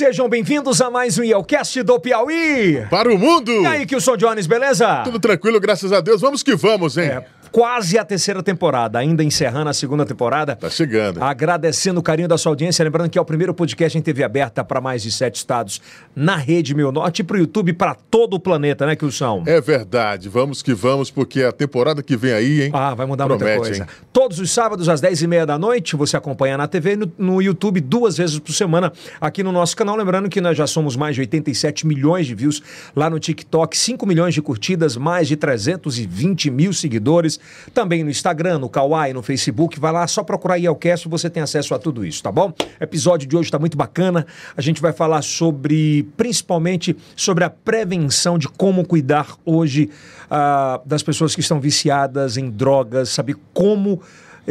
Sejam bem-vindos a mais um Yelcast do Piauí. Para o mundo! E aí, Kilson Jones, beleza? Tudo tranquilo, graças a Deus. Vamos que vamos, hein? É, quase a terceira temporada, ainda encerrando a segunda temporada. Tá chegando. Agradecendo o carinho da sua audiência, lembrando que é o primeiro podcast em TV aberta para mais de sete estados na Rede Meu Norte e para o YouTube para todo o planeta, né, Kilson? É verdade, vamos que vamos, porque a temporada que vem aí, hein? Ah, vai mudar Promete, muita coisa. hein? Todos os sábados, às 10 e meia da noite, você acompanha na TV e no, no YouTube duas vezes por semana aqui no nosso canal. Lembrando que nós já somos mais de 87 milhões de views lá no TikTok, 5 milhões de curtidas, mais de 320 mil seguidores. Também no Instagram, no Kawaii, no Facebook. Vai lá, só procurar Yelcast e você tem acesso a tudo isso, tá bom? O episódio de hoje está muito bacana. A gente vai falar sobre, principalmente, sobre a prevenção de como cuidar hoje ah, das pessoas que estão viciadas em drogas, saber como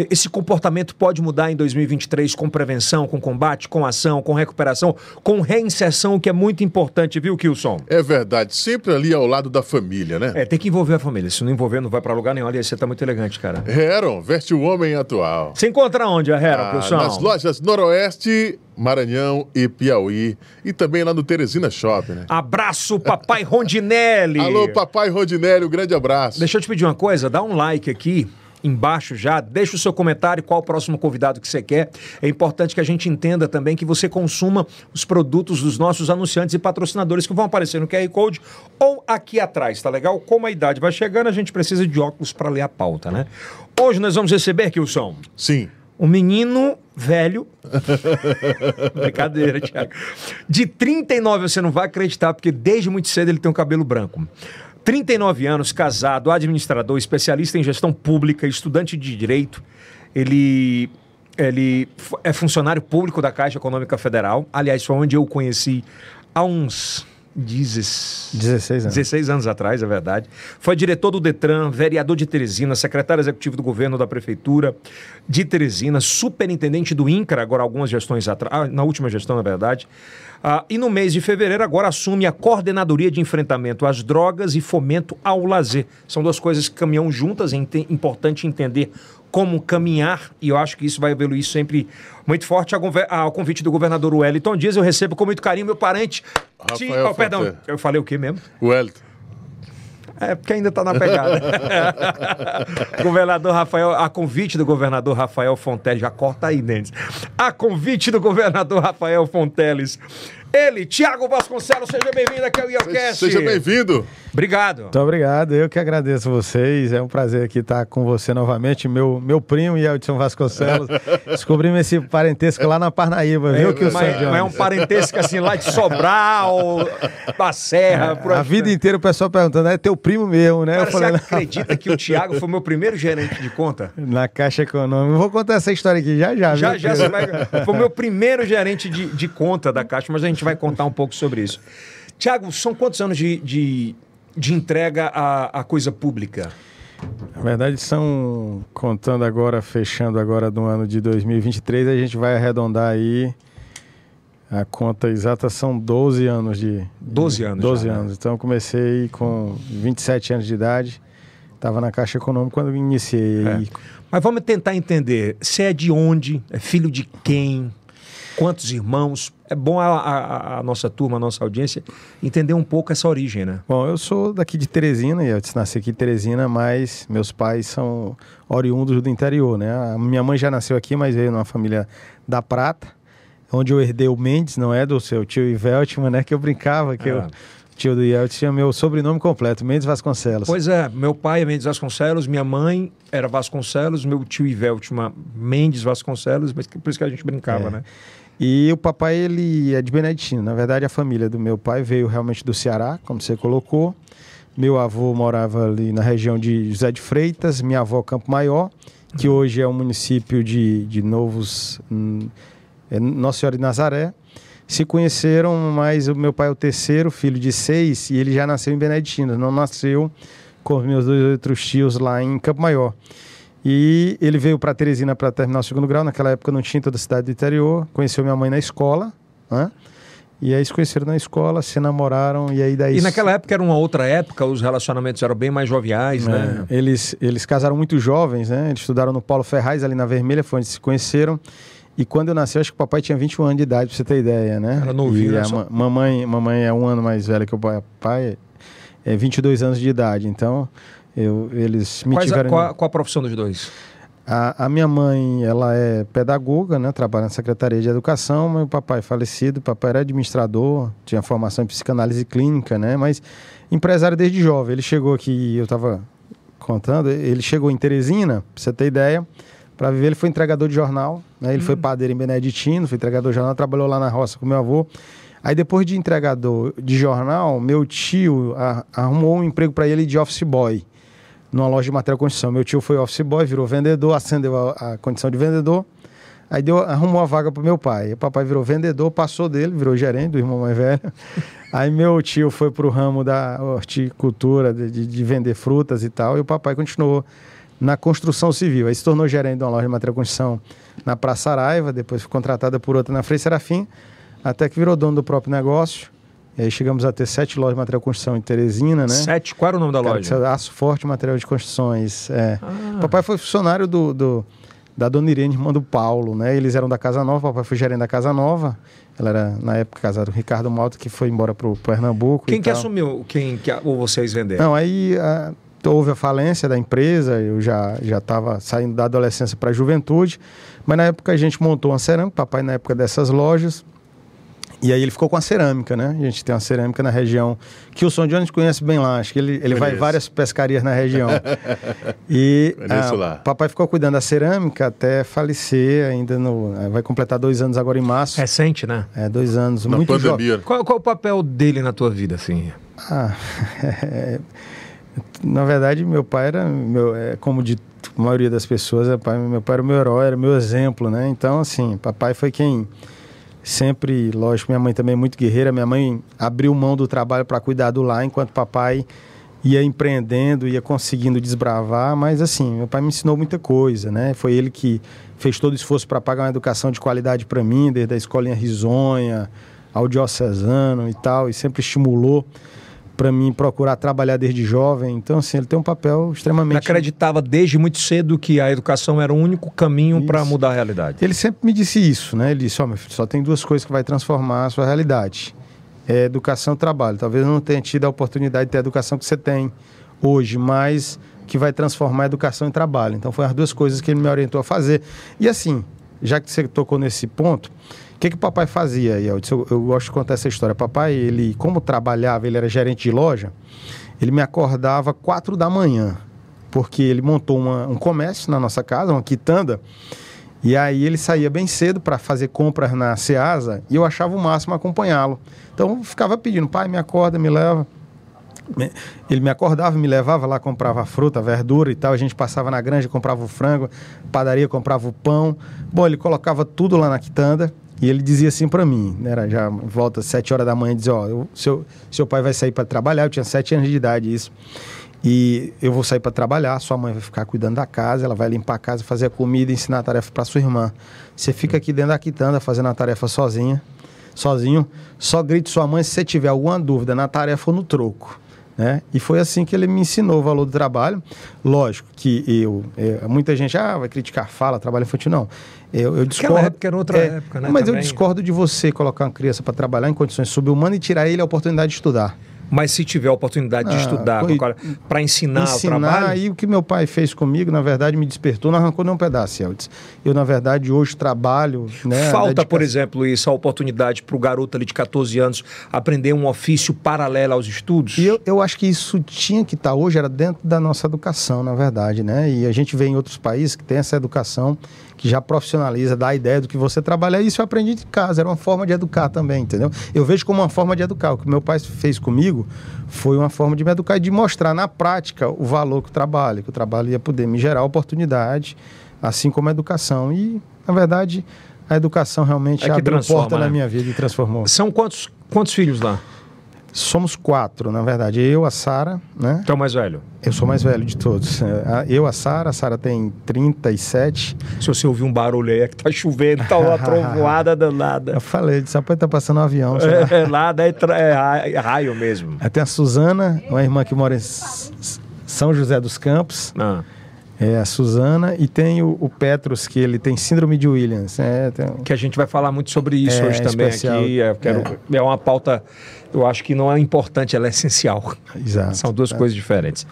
esse comportamento pode mudar em 2023 com prevenção, com combate, com ação, com recuperação, com reinserção, o que é muito importante, viu, Kilson? É verdade, sempre ali ao lado da família, né? É, tem que envolver a família. Se não envolver, não vai pra lugar nenhum. Olha, você tá muito elegante, cara. Heron, veste o homem atual. Você encontra onde, a Hera, Ah, Kilson? nas lojas Noroeste, Maranhão e Piauí. E também lá no Teresina Shopping, né? Abraço, papai Rondinelli. Alô, papai Rodinelli, um grande abraço. Deixa eu te pedir uma coisa, dá um like aqui embaixo já, deixa o seu comentário qual o próximo convidado que você quer. É importante que a gente entenda também que você consuma os produtos dos nossos anunciantes e patrocinadores que vão aparecer no QR Code ou aqui atrás, tá legal? Como a idade vai chegando, a gente precisa de óculos para ler a pauta, né? Hoje nós vamos receber, Kilson, Sim. um menino velho. Brincadeira, Thiago. De 39, você não vai acreditar, porque desde muito cedo ele tem um cabelo branco. 39 anos, casado, administrador, especialista em gestão pública, estudante de direito. Ele, ele é funcionário público da Caixa Econômica Federal. Aliás, foi onde eu o conheci há uns 16 16 anos. 16 anos atrás, é verdade. Foi diretor do Detran, vereador de Teresina, secretário executivo do governo da prefeitura de Teresina, superintendente do INCRA, agora algumas gestões atrás, na última gestão, na verdade. Ah, e no mês de fevereiro, agora assume a coordenadoria de enfrentamento às drogas e fomento ao lazer. São duas coisas que caminham juntas, é importante entender como caminhar, e eu acho que isso vai evoluir sempre muito forte. A gover- Ao convite do governador Wellington Dias, eu recebo com muito carinho meu parente. Rafael oh, perdão, eu falei o quê mesmo? Wellington. É, porque ainda está na pegada. governador Rafael, a convite do governador Rafael Fonteles, já corta aí, Denis. A convite do governador Rafael Fonteles. Ele, Tiago Vasconcelos, seja bem-vindo aqui ao IELCast. Seja bem-vindo. Obrigado. Muito obrigado, eu que agradeço vocês. É um prazer aqui estar com você novamente, meu, meu primo Yeltsin Vasconcelos. Descobrimos esse parentesco lá na Parnaíba, viu, que o mas, mas é um parentesco assim lá de Sobral, da Serra. por A vida inteira o pessoal perguntando, é teu primo mesmo, né? Cara, eu falei, você acredita que o Tiago foi meu primeiro gerente de conta? na Caixa Econômica. Vou contar essa história aqui já já. Já, já você vai. Foi o meu primeiro gerente de, de conta da Caixa, mas a gente vai contar um pouco sobre isso. Tiago, são quantos anos de, de, de entrega à, à coisa pública? Na verdade, são, contando agora, fechando agora do ano de 2023, a gente vai arredondar aí, a conta exata são 12 anos de... 12 anos 12 já, né? anos. Então, eu comecei com 27 anos de idade, estava na Caixa Econômica quando iniciei. É. Mas vamos tentar entender. Você é de onde? É filho de quem? Quantos irmãos? É bom a, a- a nossa turma, a nossa audiência, entender um pouco essa origem, né? Bom, eu sou daqui de Teresina, eu nasci aqui em Teresina, mas meus pais são oriundos do interior, né? A minha mãe já nasceu aqui, mas veio numa família da Prata, onde eu herdei o Mendes, não é do seu tio Iveltman, né? Que eu brincava, que Ah. eu, tio do Yeltsin tinha meu sobrenome completo, Mendes Vasconcelos. Pois é, meu pai é Mendes Vasconcelos, minha mãe era Vasconcelos, meu tio Iveltman Mendes Vasconcelos, mas por isso que a gente brincava, É. né? E o papai, ele é de Beneditino. Na verdade, a família do meu pai veio realmente do Ceará, como você colocou. Meu avô morava ali na região de José de Freitas, minha avó Campo Maior, que hoje é um município de, de Novos... hum, é Nossa Senhora de Nazaré. Se conheceram, mas o meu pai é o terceiro filho de seis e ele já nasceu em Beneditino. Não nasceu com os meus dois outros tios lá em Campo Maior. E ele veio para Teresina para terminar o segundo grau. Naquela época não tinha toda a cidade do interior. Conheceu minha mãe na escola, né? E aí se conheceram na escola, se namoraram e aí daí... E naquela época era uma outra época, os relacionamentos eram bem mais joviais, né? É, eles, eles casaram muito jovens, né? Eles estudaram no Paulo Ferraz, ali na Vermelha, foi onde se conheceram. E quando eu nasci, eu acho que o papai tinha 21 anos de idade, pra você ter ideia, né? Era novinho, né? Só- ma- mamãe, mamãe é um ano mais velha que o papai, é 22 anos de idade. Então, eu, eles me Quais a- tiveram... qual, qual a profissão dos dois? A, a minha mãe, ela é pedagoga, né? Trabalha na Secretaria de Educação, o papai é falecido, papai era administrador, tinha formação em psicanálise clínica, né? Mas empresário desde jovem. Ele chegou aqui, eu estava contando, ele chegou em Teresina, pra você ter ideia, para viver, ele foi entregador de jornal, né? Ele foi padeiro em Beneditino, foi entregador de jornal, trabalhou lá na roça com meu avô. Aí depois de entregador de jornal, meu tio a- arrumou um emprego para ele de office boy numa loja de material de construção. Meu tio foi office boy, virou vendedor, acendeu a, a condição de vendedor. Aí deu, arrumou a vaga pro meu pai. O papai virou vendedor, passou dele, virou gerente do irmão mais velho. Aí meu tio foi pro ramo da horticultura, de, de- de vender frutas e tal, e o papai continuou na construção civil. Aí se tornou gerente de uma loja de material de construção na Praça Araiva, depois foi contratada por outra na Frei Serafim, até que virou dono do próprio negócio. E aí chegamos a ter sete lojas de material de construção em Teresina, né? Sete. Qual era o nome da Cara, loja? é Aço Forte Material de Construções. É. Ah. Papai foi funcionário do, do- da Dona Irene, irmã do Paulo, né? Eles eram da Casa Nova, papai foi gerente da Casa Nova. Ela era, na época, casada com o Ricardo Malta, que foi embora pro Pernambuco. Quem que tal. assumiu? Quem que, ou vocês venderam? Não, aí ah, houve a falência da empresa, eu já já estava saindo da adolescência para a juventude, mas na época a gente montou uma cerâmica, papai na época dessas lojas, e aí ele ficou com a cerâmica, né? A gente tem uma cerâmica na região que o Som Jones conhece bem lá, acho que ele, ele vai várias pescarias na região. e ah, lá. papai ficou cuidando da cerâmica até falecer, ainda no. ah, Vai completar dois anos agora em março. Recente, né? É, dois anos, Na muito jovem. pandemia. Qual, qual o papel dele na tua vida, assim? Ah, na verdade, meu pai era, meu, é, como de a maioria das pessoas, é pai, meu pai era o meu herói, era o meu exemplo, né? Então, assim, papai foi quem sempre, lógico, minha mãe também é muito guerreira. Minha mãe abriu mão do trabalho para cuidar do lar, enquanto papai ia empreendendo, ia conseguindo desbravar. Mas, assim, meu pai me ensinou muita coisa, né? Foi ele que fez todo o esforço para pagar uma educação de qualidade para mim, desde a escolinha risonha ao diocesano e tal, e sempre estimulou para mim procurar trabalhar desde jovem. Então, assim, ele tem um papel Ele extremamente acreditava desde muito cedo que a educação era o único caminho para mudar a realidade. Ele sempre me disse isso, né? Ele disse, ó, meu filho, só tem duas coisas que vai transformar a sua realidade. É educação e trabalho. Talvez eu não tenha tido a oportunidade de ter a educação que você tem hoje, mas que vai transformar a educação em trabalho. Então, foram as duas coisas que ele me orientou a fazer. E assim, já que você tocou nesse ponto, que, que o papai fazia? Eu, eu gosto de contar essa história. Papai, ele, como trabalhava, ele era gerente de loja, ele me acordava quatro da manhã, porque ele montou uma- um comércio na nossa casa, uma quitanda, e aí ele saía bem cedo para fazer compras na Ceasa e eu achava o máximo acompanhá-lo. Então eu ficava pedindo, pai, me acorda, me leva. Ele me acordava, me levava lá, comprava fruta, verdura e tal. A gente passava na granja, comprava o frango, padaria, comprava o pão. Bom, ele colocava tudo lá na quitanda e ele dizia assim para mim, né, era já volta sete horas da manhã, dizia, ó, eu- seu, seu pai vai sair para trabalhar, eu tinha sete anos de idade isso. E eu vou sair para trabalhar, sua mãe vai ficar cuidando da casa, ela vai limpar a casa, fazer a comida, ensinar a tarefa para sua irmã. Você fica aqui dentro da quitanda fazendo a tarefa sozinha, sozinho. Só grite sua mãe se você tiver alguma dúvida na tarefa ou no troco. Né? E foi assim que ele me ensinou o valor do trabalho. Lógico que eu, é, muita gente ah, vai criticar fala, trabalho infantil. Não, eu, eu discordo. época era outra época, né, Mas eu também. discordo de você colocar uma criança para trabalhar em condições subhumanas e tirar ele a oportunidade de estudar. Mas se tiver a oportunidade de Ah, estudar foi- para ensinar, ensinar, o trabalho, e o que meu pai fez comigo, na verdade, me despertou, não arrancou nem um pedaço, Eldes. Eu, na verdade, hoje trabalho. Né, falta, dedicação- por exemplo, isso, a oportunidade para o garoto ali de 14 anos aprender um ofício paralelo aos estudos? E eu, eu acho que isso tinha que estar hoje, era dentro da nossa educação, na verdade, né? E a gente vê em outros países que tem essa educação que já profissionaliza, dá a ideia do que você trabalha. E Isso eu aprendi de casa, era uma forma de educar também, entendeu? Eu vejo como uma forma de educar. O que meu pai fez comigo foi uma forma de me educar e de mostrar na prática o valor que o trabalho, que o trabalho ia poder me gerar oportunidade, assim como a educação. E, na verdade, a educação realmente É abriu porta né? na minha vida e transformou. São quantos, quantos filhos lá? Somos quatro, na verdade. Eu, a Sara, né? Tu é o mais velho? Eu sou mais velho de todos. É, Eu, a Sara, a Sara tem 37. Se você ouvir um barulho aí, é que tá chovendo, tá uma trovoada danada. Eu falei, disse, rapaz, tá passando um avião. lá. É, lá daí é é raio mesmo. Tem a Suzana, uma irmã que mora em São José dos Campos. Ah. É a Suzana e tem o, o Petros, que ele tem síndrome de Williams. É, tem... Que a gente vai falar muito sobre isso É, hoje também especial. aqui. É, quero- é uma pauta, eu acho que não é importante, ela é essencial. Exato. São duas coisas diferentes.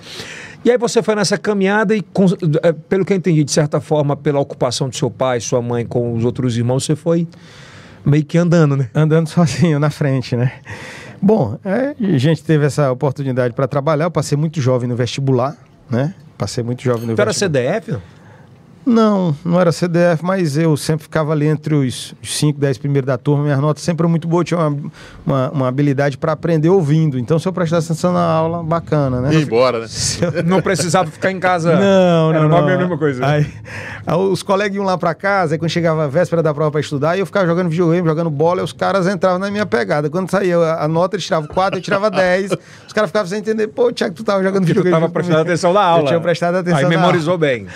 E aí você foi nessa caminhada e, eh, pelo que eu entendi, de certa forma, pela ocupação do seu pai, sua mãe com os outros irmãos, você foi meio que andando, né? andando sozinho na frente, né? Bom, é, a gente teve essa oportunidade para trabalhar. Eu passei muito jovem no vestibular, né? Passei muito jovem no Tu era vestibular. CDF? não? Não, não era CDF, mas eu sempre ficava ali entre os 5, 10 primeiros da turma. Minhas notas sempre eram muito boas, tinha uma, uma, uma habilidade para aprender ouvindo. Então, se eu prestasse atenção na aula, bacana, né? E embora, né? Não precisava ficar em casa. Não, Era não, a não. mesma coisa. Aí, aí os colegas iam lá pra casa, aí quando chegava a véspera da prova pra estudar, eu ficava jogando videogame, jogando bola, e os caras entravam na minha pegada. Quando saía a a nota, eles tiravam 4, eu tirava 10. Os caras ficavam sem entender, pô, Tiago, tu tava jogando Porque tu videogame. estava junto prestando atenção na aula. Eu tinha prestado atenção Aí na memorizou bem.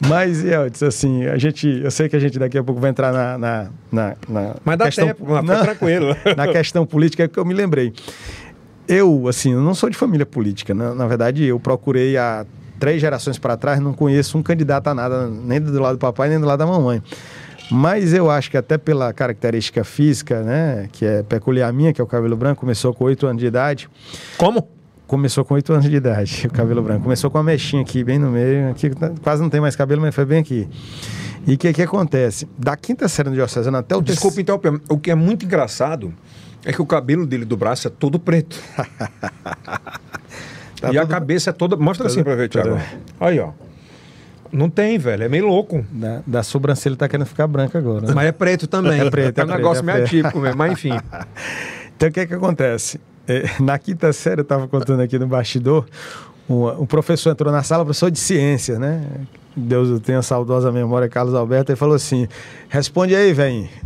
Mas, Elton, assim, a gente, eu sei que a gente daqui a pouco vai entrar na. na, na, na Mas dá questão, tempo, Não, tranquilo. na questão política é que eu me lembrei. Eu, assim, eu não sou de família política. né? Na verdade, eu procurei há três gerações para trás, não conheço um candidato a nada, nem do lado do papai, nem do lado da mamãe. Mas eu acho que até pela característica física, né, que é peculiar minha, que é o cabelo branco, começou com oito anos de idade. Como? Começou com 8 anos de idade, o cabelo branco. Começou com uma mechinha aqui, bem no meio. Aqui tá- quase não tem mais cabelo, mas foi bem aqui. E o que, que acontece? Da quinta série do Diocesano até o Desculpa interromper. O que é muito engraçado é que o cabelo dele do braço é todo preto. Tá e a cabeça é toda. Mostra assim pra ver, Thiago. tudo- Aí, ó. Não tem, velho. É meio louco. Da, da sobrancelha tá querendo ficar branca agora. Mas é preto também. É preto, é é um preto, negócio é meio atípico mesmo. Mas enfim. Então o que, que acontece? É, na quinta série, eu estava contando aqui no bastidor, um, um professor entrou na sala, professor de ciências, né? Deus o tenha saudosa memória, Carlos Alberto, e falou assim: responde aí, velho.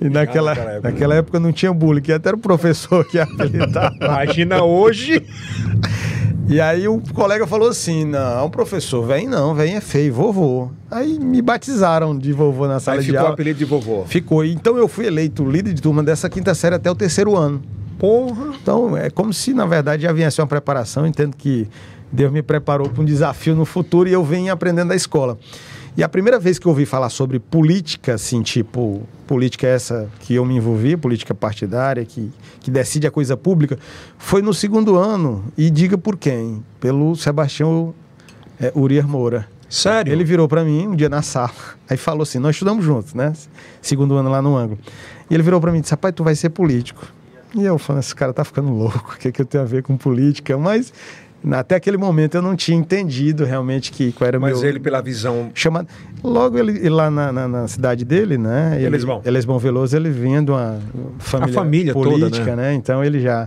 E naquela, naquela época. naquela época não tinha bullying, que até era o professor que habilitava. Imagina hoje. E aí um colega falou assim: não, professor, vem não, vem é feio, vovô. Aí me batizaram de vovô na sala Aí de ficou o aula. apelido de vovô. Ficou. Então eu fui eleito líder de turma dessa quinta série até o terceiro ano. Porra. Então é como se na verdade já viesse uma preparação. Entendo que Deus me preparou para um desafio no futuro e eu venho aprendendo da escola. E a primeira vez que eu ouvi falar sobre política, assim, tipo, política essa que eu me envolvi, política partidária, que, que decide a coisa pública, foi no segundo ano. E diga por quem? Pelo Sebastião é, Urias Moura. Sério? Ele virou para mim um dia na sala, aí falou assim: Nós estudamos juntos, né? Segundo ano lá no ângulo. E ele virou para mim e disse: Rapaz, tu vai ser político. E eu falando: Esse cara tá ficando louco, o que, que eu tenho a ver com política? Mas até aquele momento eu não tinha entendido realmente que, qual era o Mas meu. ele, pela visão. Chamado... Logo ele, lá na, na- na cidade dele, né? Ele, Elesbão. Elesbão Veloso, ele vinha de uma família, família toda, política, né? né? Então ele já,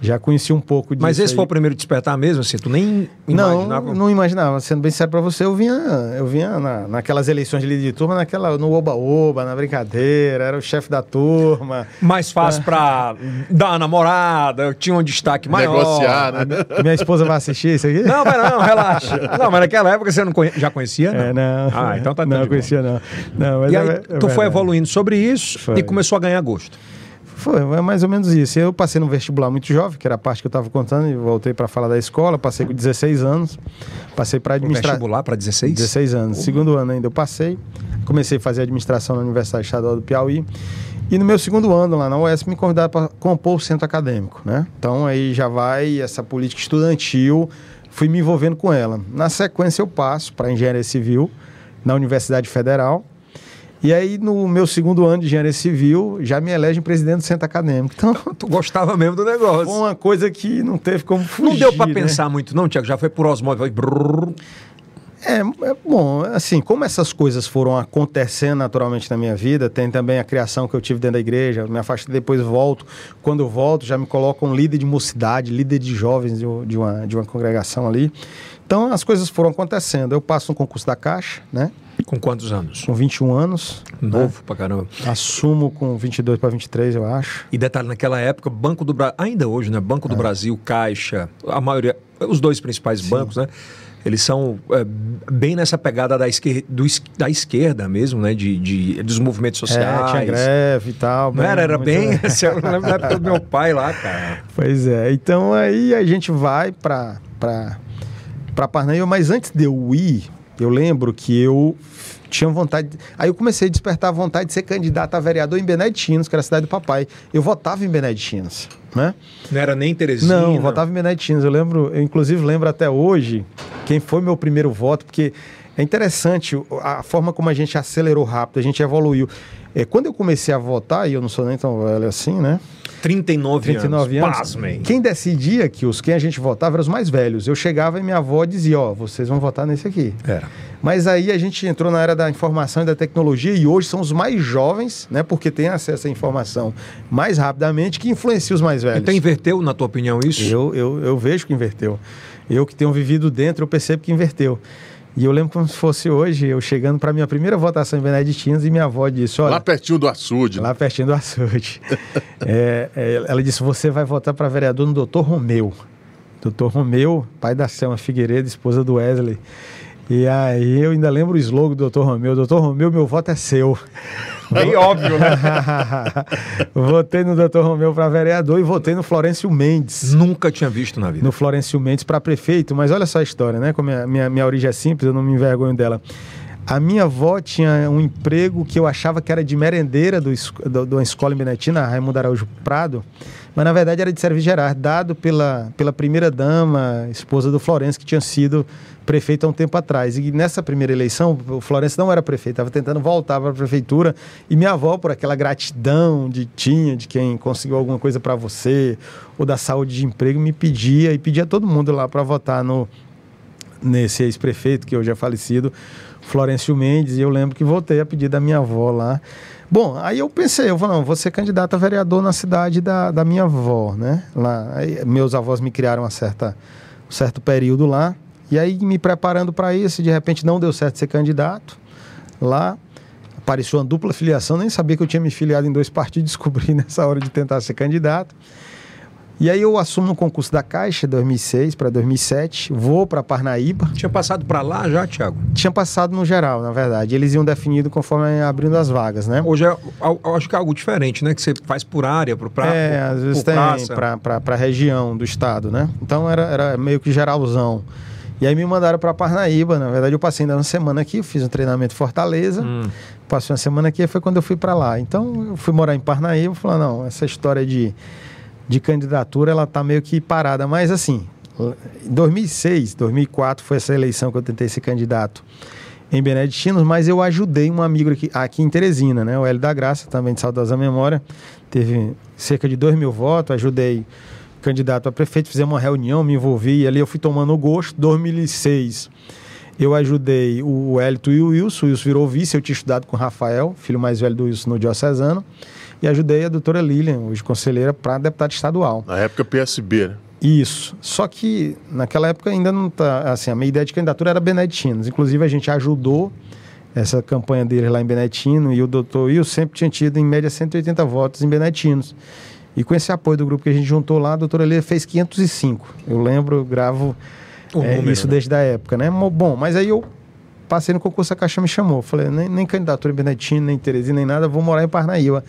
já conhecia um pouco disso. Mas esse aí. foi o primeiro despertar mesmo, assim? Tu nem Não, imaginava? não imaginava. Sendo bem sério pra você, eu vinha, eu vinha na, naquelas eleições de líder de turma, naquela, no oba-oba, na brincadeira, era o chefe da turma. Mais fácil pra dar uma namorada, tinha um destaque maior. Negociar, né? Minha esposa vai assistir isso aqui? Não, mas não, relaxa. Não, mas naquela época você não conhe- já conhecia, não? É, não. Ah, então tá Não, conhecia não. não mas E é aí, ver- é tu foi verdade. evoluindo sobre isso Foi. e começou a ganhar gosto. Foi, é mais ou menos isso. Eu passei no vestibular muito jovem, que era a parte que eu estava contando, e voltei para falar da escola. Passei com 16 anos. Passei para administrar. vestibular para 16? 16 anos. Segundo ano ainda eu passei. Comecei a fazer administração na Universidade Estadual do Piauí. E no meu segundo ano lá na UES me convidaram para compor o centro acadêmico, né? Então aí já vai essa política estudantil, fui me envolvendo com ela. Na sequência eu passo para engenharia civil na Universidade Federal. E aí no meu segundo ano de engenharia civil já me elegem presidente do centro acadêmico. Então Tu gostava mesmo do negócio. foi uma coisa que não teve como fugir. não deu para né? pensar muito, não, Tiago? Já foi por osmose. Foi. É, é bom, assim, como essas coisas foram acontecendo naturalmente na minha vida, tem também a criação que eu tive dentro da igreja, me afastei, depois volto. Quando eu volto, já me colocam um líder de mocidade, líder de jovens de, um- de uma, de uma congregação ali. Então as coisas foram acontecendo. Eu passo no concurso da Caixa, né? Com quantos anos? Com 21 anos. Novo pra caramba. Assumo com 22 para 23, eu acho. E detalhe, naquela época, Banco do Brasil, ainda hoje, né? Banco do Brasil, Caixa, a maioria, os dois principais bancos, né? Eles são é, bem nessa pegada da esquerda, do da esquerda mesmo, né? De, de- dos movimentos sociais. É, tinha greve e tal. Não era? Era bem. Eu lembro da época do meu pai lá, cara. Pois é, então aí a gente vai para para para Parnaíba, mas antes de eu ir Eu lembro que eu tinha vontade. Aí eu comecei a despertar a vontade de ser candidato a vereador em Beneditinos, que era a cidade do papai. Eu votava em Beneditinos, né? Não era nem Teresina? Não, eu votava em Beneditinos. Eu lembro, eu inclusive lembro até hoje quem foi meu primeiro voto, porque é interessante a forma como a gente acelerou rápido, a gente evoluiu. É, quando eu comecei a votar, e eu não sou nem tão velho assim, né? 39, 39 anos. Pasmem. Quem decidia que os quem a gente votava eram os mais velhos. Eu chegava e minha avó dizia, ó, vocês vão votar nesse aqui. Era. Mas aí a gente entrou na era da informação e da tecnologia e hoje são os mais jovens, né? Porque têm acesso à informação mais rapidamente que influencia os mais velhos. Então inverteu, na tua opinião, isso? Eu, eu, eu vejo que inverteu. Eu que tenho vivido dentro, eu percebo que inverteu. E eu lembro como se fosse hoje, eu chegando para minha primeira votação em Beneditinos e minha avó disse: Olha. Lá pertinho do açude. Lá pertinho do açude. é, é, ela disse: Você vai votar para vereador no doutor Romeu. Doutor Romeu, pai da Selma Figueiredo, esposa do Wesley. E aí eu ainda lembro o slogan do Dr. Romeu. Doutor Romeu, meu voto é seu. Bem óbvio, né? votei no Dr. Romeu para vereador e votei no Florencio Mendes. Nunca tinha visto na vida. No Florencio Mendes para prefeito. Mas olha só a história, né? Como a minha, minha origem é simples, eu não me envergonho dela. A minha avó tinha um emprego que eu achava que era de merendeira do, do, de uma escola em Benetina, Raimundo Araújo Prado, mas na verdade era de serviço geral, dado pela, pela primeira-dama, esposa do Florencio, que tinha sido prefeito há um tempo atrás. E nessa primeira eleição, o Florencio não era prefeito, estava tentando voltar para a prefeitura. E minha avó, por aquela gratidão de tinha, de quem conseguiu alguma coisa para você, ou da saúde de emprego, me pedia e pedia todo mundo lá para votar no, nesse ex-prefeito, que hoje é falecido, Florencio Mendes, e eu lembro que votei a pedido da minha avó lá. Bom, aí eu pensei, eu falei, não, vou ser candidato a vereador na cidade da, da minha avó, né? Lá, aí, meus avós me criaram uma certa, um certo período lá. E aí, me preparando para isso, de repente não deu certo ser candidato. Lá apareceu uma dupla filiação, nem sabia que eu tinha me filiado em dois partidos, descobri nessa hora de tentar ser candidato. E aí eu assumo no concurso da Caixa 2006 para 2007, vou para Parnaíba. Tinha passado para lá já, Tiago? Tinha passado no geral, na verdade. Eles iam definido conforme abrindo as vagas, né? Hoje é, eu acho que é algo diferente, né? Que você faz por área, por praça. É, às vezes tem para a região do estado, né? Então era, era meio que geralzão. E aí me mandaram para Parnaíba. Na verdade, eu passei ainda uma semana aqui, fiz um treinamento em Fortaleza. Hum. Passei uma semana aqui e foi quando eu fui para lá. Então, eu fui morar em Parnaíba e falei, não, essa história de, de candidatura, ela tá meio que parada. Mas, assim, em 2006, 2004 foi essa eleição que eu tentei ser candidato em Beneditinos, mas eu ajudei um amigo aqui, aqui em Teresina, né? O Hélio da Graça, também de saudosa memória. Teve cerca de 2 mil votos, ajudei candidato a prefeito, fizemos uma reunião, me envolvi, e ali eu fui tomando gosto. 2006, eu ajudei o Hélito e o Wilson, o Wilson virou vice, eu tinha estudado com o Rafael, filho mais velho do Wilson no Diocesano, e ajudei a doutora Lilian, hoje conselheira, para deputado estadual. Na época PSB, né? Isso. Só que naquela época ainda não tá. Assim, a minha ideia de candidatura era Beneditinos. Inclusive, a gente ajudou essa campanha dele lá em Benetino e o doutor Wilson sempre tinha tido em média 180 votos em Benetinos. E com esse apoio do grupo que a gente juntou lá, a doutora Lê fez 505. Eu lembro, eu gravo é, número, isso né? desde a época, né? Bom, mas aí eu passei no concurso, a Caixa me chamou. Falei, nem, nem candidatura em Beneditino, nem Teresina, nem nada, vou morar em Parnaíba.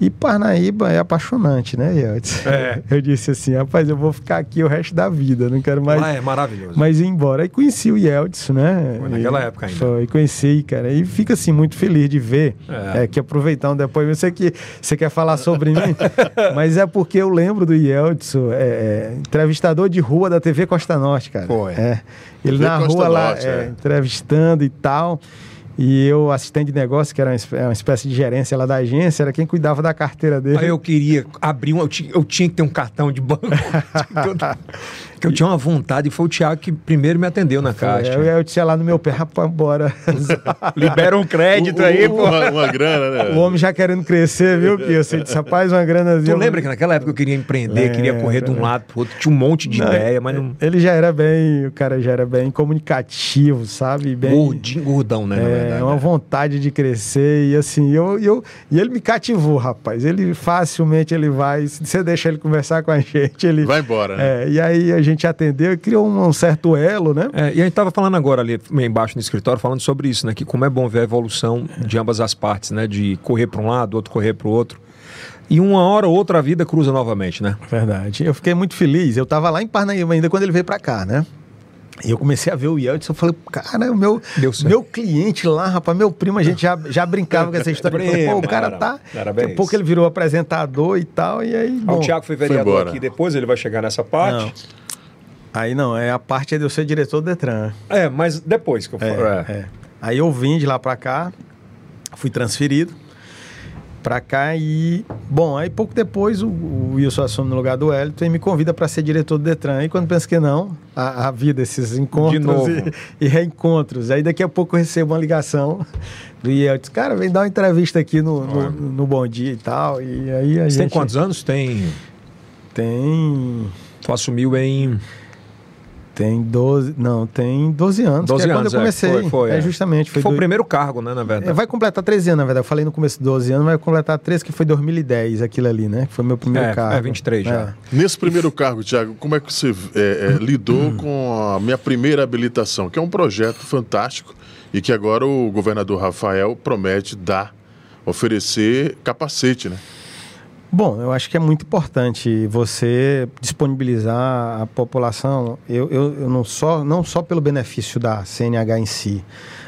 E Parnaíba é apaixonante, né, Yeltsin? É. Eu disse assim, rapaz, eu vou ficar aqui o resto da vida, não quero mais. Ah, é maravilhoso. Mas ir embora. Aí conheci o Yeltsin, né? Foi naquela e, época ainda. Foi, conheci, cara. E fica assim, muito feliz de ver. É. é que aproveitar um depoimento. Você que você quer falar sobre mim, mas é porque eu lembro do Yeltsin, é, é, entrevistador de rua da TV Costa Norte, cara. Foi. É. Ele TV na Costa rua Norte, lá, é, é. entrevistando e tal. E eu, assistente de negócio, que era uma espécie de gerência lá da agência, era quem cuidava da carteira dele. Aí eu queria abrir um. Eu tinha, eu tinha que ter um cartão de banco. que eu tinha uma vontade, e foi o Thiago que primeiro me atendeu na caixa. Eu, eu tinha lá no meu pé, rapaz, bora. Libera um crédito o, aí, o, pô. Uma, uma, grana, né? O homem já querendo crescer, viu, que eu disse, rapaz, uma grana. Tu lembra que naquela época eu queria empreender, é, queria correr de um lado pro outro, tinha um monte de não, ideia, mas não. Ele já era bem, o cara já era bem comunicativo, sabe? Bem, Gordinho, gordão, né? É, verdade, uma né? vontade de crescer, e assim, eu, eu, e ele me cativou, rapaz. Ele facilmente ele vai, se você deixa ele conversar com a gente, ele. Vai embora, né? É, e aí a gente atendeu criou um, certo elo, né? É, e a gente estava falando agora ali embaixo no escritório, falando sobre isso, né? Que como é bom ver a evolução de ambas as partes, né? De correr para um lado, outro correr para o outro. E uma hora ou outra a vida cruza novamente, né? Verdade. Eu fiquei muito feliz. Eu estava lá em Parnaíba ainda quando ele veio para cá, né? E eu comecei a ver o Yeltsin, eu falei, cara, o meu, meu cliente lá, rapaz, meu primo, a gente já, já brincava com essa história. Eu falei, Pô, o cara tá. Daqui a pouco ele virou apresentador e tal, e aí. Bom, o Thiago foi vereador embora. aqui depois, ele vai chegar nessa parte. Não. Aí não, é a parte é de eu ser diretor do Detran. É, mas depois que eu É, falo. É. é. Aí eu vim de lá pra cá, fui transferido pra cá e. Bom, aí pouco depois o, o Wilson assume no lugar do Wellington e me convida pra ser diretor do Detran. E quando penso que não, a, a vida, esses encontros e, e reencontros. Aí daqui a pouco eu recebo uma ligação do Yeltsin, cara, vem dar uma entrevista aqui no, no, no Bom Dia e tal. E aí a Você gente. tem quantos anos? Tem. Tem. Tu assumiu em. Tem 12. Não, tem 12 anos. 12 que é anos, quando eu é. comecei. Foi, foi, é, é. justamente. Foi, Foi, o do- primeiro cargo, né, na É, verdade. vai completar 13 anos, na verdade. Eu falei no começo de 12 anos, vai completar 13, que foi 2010, aquilo ali, né? Que foi meu primeiro É, cargo. é 23 já. Nesse primeiro cargo, Tiago, como é que você é, é, lidou com a minha primeira habilitação, que é um projeto fantástico e que agora o governador Rafael promete dar, oferecer capacete, né? Bom, eu acho que é muito importante você disponibilizar a população, eu, eu, eu não, só, não só pelo benefício da CNH em si,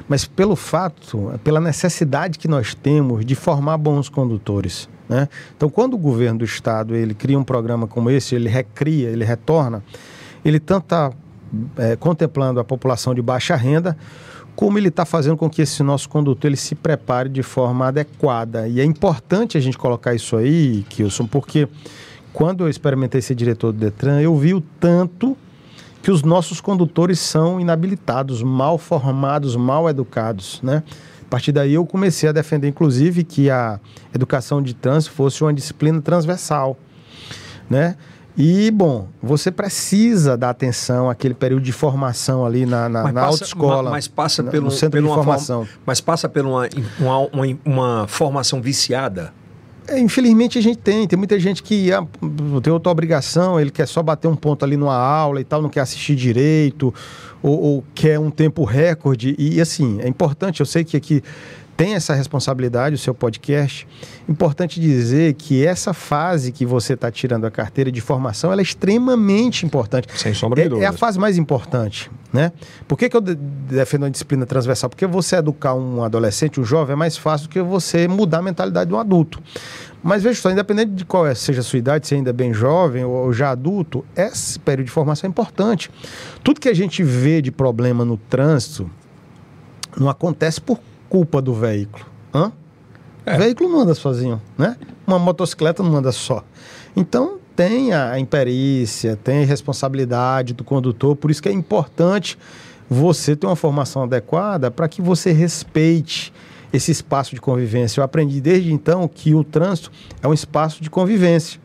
mas pelo fato, pela necessidade que nós temos de formar bons condutores. Né? Então, quando o governo do estado ele cria um programa como esse, ele recria, ele retorna, ele tanto está contemplando a população de baixa renda, como ele está fazendo com que esse nosso condutor ele se prepare de forma adequada. E é importante a gente colocar isso aí, Kilson, porque quando eu experimentei ser diretor do Detran, eu vi o tanto que os nossos condutores são inabilitados, mal formados, mal educados, né? A partir daí eu comecei a defender, inclusive, que a educação de trânsito fosse uma disciplina transversal, né? E, bom, você precisa dar atenção àquele período de formação ali na, na, na autoescola. ma- Mas passa pelo, no centro pelo de formação. forma- mas passa por uma, uma, uma, uma formação viciada. É, infelizmente a gente tem, tem muita gente que ah, tem outra obrigação, ele quer só bater um ponto ali numa aula e tal, não quer assistir direito, ou, ou quer um tempo recorde. E assim, é importante, eu sei que aqui tem essa responsabilidade, o seu podcast. Importante dizer que essa fase que você está tirando a carteira de formação, ela é extremamente importante. Sem sombra de É, é a fase mais importante, né? Por que, que eu de- defendo uma disciplina transversal? Porque você educar um adolescente, um jovem, é mais fácil do que você mudar a mentalidade de um adulto. Mas veja só, independente de qual é- seja a sua idade, se ainda é bem jovem ou, ou já adulto, esse período de formação é importante. Tudo que a gente vê de problema no trânsito não acontece por culpa do veículo. Hã? É. O veículo não anda sozinho, né? Uma motocicleta não anda só. Então tem a imperícia, tem a responsabilidade do condutor, por isso que é importante você ter uma formação adequada para que você respeite esse espaço de convivência. Eu aprendi desde então que o trânsito é um espaço de convivência,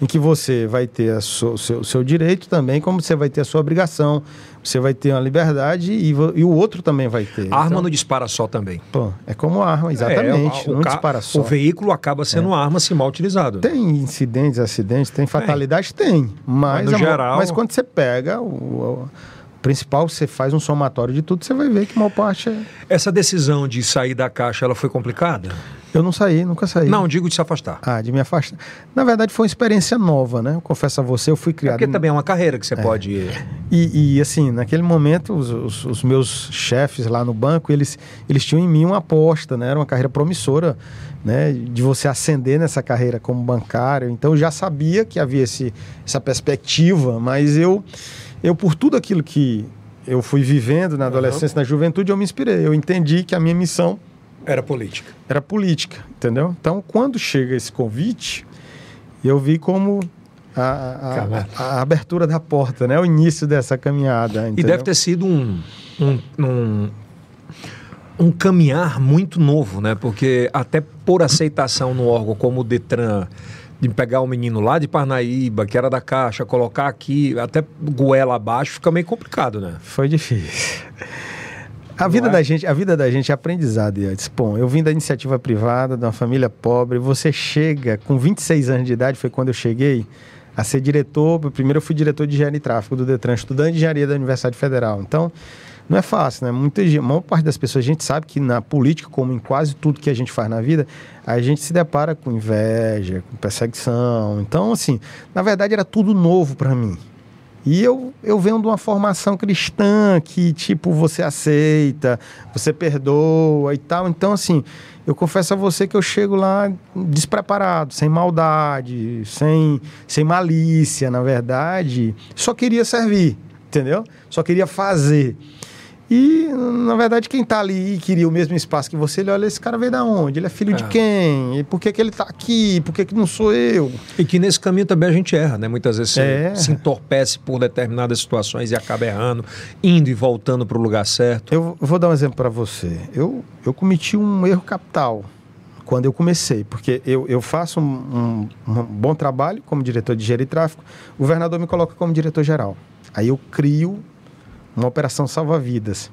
em que você vai ter a so- o seu, seu direito também, como você vai ter a sua obrigação, você vai ter uma liberdade e, e o outro também vai ter. A arma Então, não dispara só também. pô, é como arma, exatamente, É, o, não dispara só. É. O veículo acaba sendo uma arma se mal utilizado. Tem incidentes, acidentes, tem fatalidade? Tem. Mas, Mas no a geral- mas quando você pega o, o principal, você faz um somatório de tudo, você vai ver que a maior parte é... Essa decisão de sair da caixa, ela foi complicada? Eu não saí, nunca saí. Não, digo de se afastar. Ah, de me afastar. Na verdade, foi uma experiência nova, né? Eu confesso a você, eu fui É criado... porque também é uma carreira que você pode. E, e, assim, naquele momento, os, os- os meus chefes lá no banco, eles, eles tinham em mim uma aposta, né? Era uma carreira promissora, né? De você ascender nessa carreira como bancário. Então, eu já sabia que havia esse, essa perspectiva, mas eu, eu, por tudo aquilo que eu fui vivendo na adolescência, na juventude, eu me inspirei. Eu entendi que a minha missão Era política. era política, entendeu? Então, quando chega esse convite, eu vi como a, a- a- a abertura da porta, né? O início dessa caminhada. E entendeu? deve ter sido um, um, um, um caminhar muito novo, né? Porque até por aceitação no órgão como o Detran, de pegar o menino lá de Parnaíba, que era da Caixa, colocar aqui, até goela abaixo, fica meio complicado, né? Foi difícil. A vida, é? da gente, a vida da gente é aprendizado, Edson. Bom, eu vim da iniciativa privada, de uma família pobre. Você chega, com 26 anos de idade, foi quando eu cheguei, a ser diretor. Primeiro eu fui diretor de engenharia e tráfego do Detran, estudante de engenharia da Universidade Federal. Então, não é fácil, né? Muita, a maior parte das pessoas, a gente sabe que na política, como em quase tudo que a gente faz na vida, a gente se depara com inveja, com perseguição. Então, assim, na verdade era tudo novo para mim. E eu, eu venho de uma formação cristã que, tipo, você aceita, você perdoa e tal. Então, assim, eu confesso a você que eu chego lá despreparado, sem maldade, sem, sem malícia, na verdade. Só queria servir, entendeu? Só queria fazer. E, na verdade, quem está ali e queria o mesmo espaço que você, ele olha, esse cara veio da onde? Ele é filho é. de quem? E por que, que ele está aqui? Por que, que não sou eu? E que nesse caminho também a gente erra, né? Muitas vezes é. se entorpece por determinadas situações e acaba errando, indo e voltando para o lugar certo. Eu vou dar um exemplo para você. Eu, eu cometi um erro capital quando eu comecei, porque eu, eu faço um, um, um bom trabalho como diretor de engenharia e tráfego, o governador me coloca como diretor-geral. Aí eu crio uma operação salva-vidas.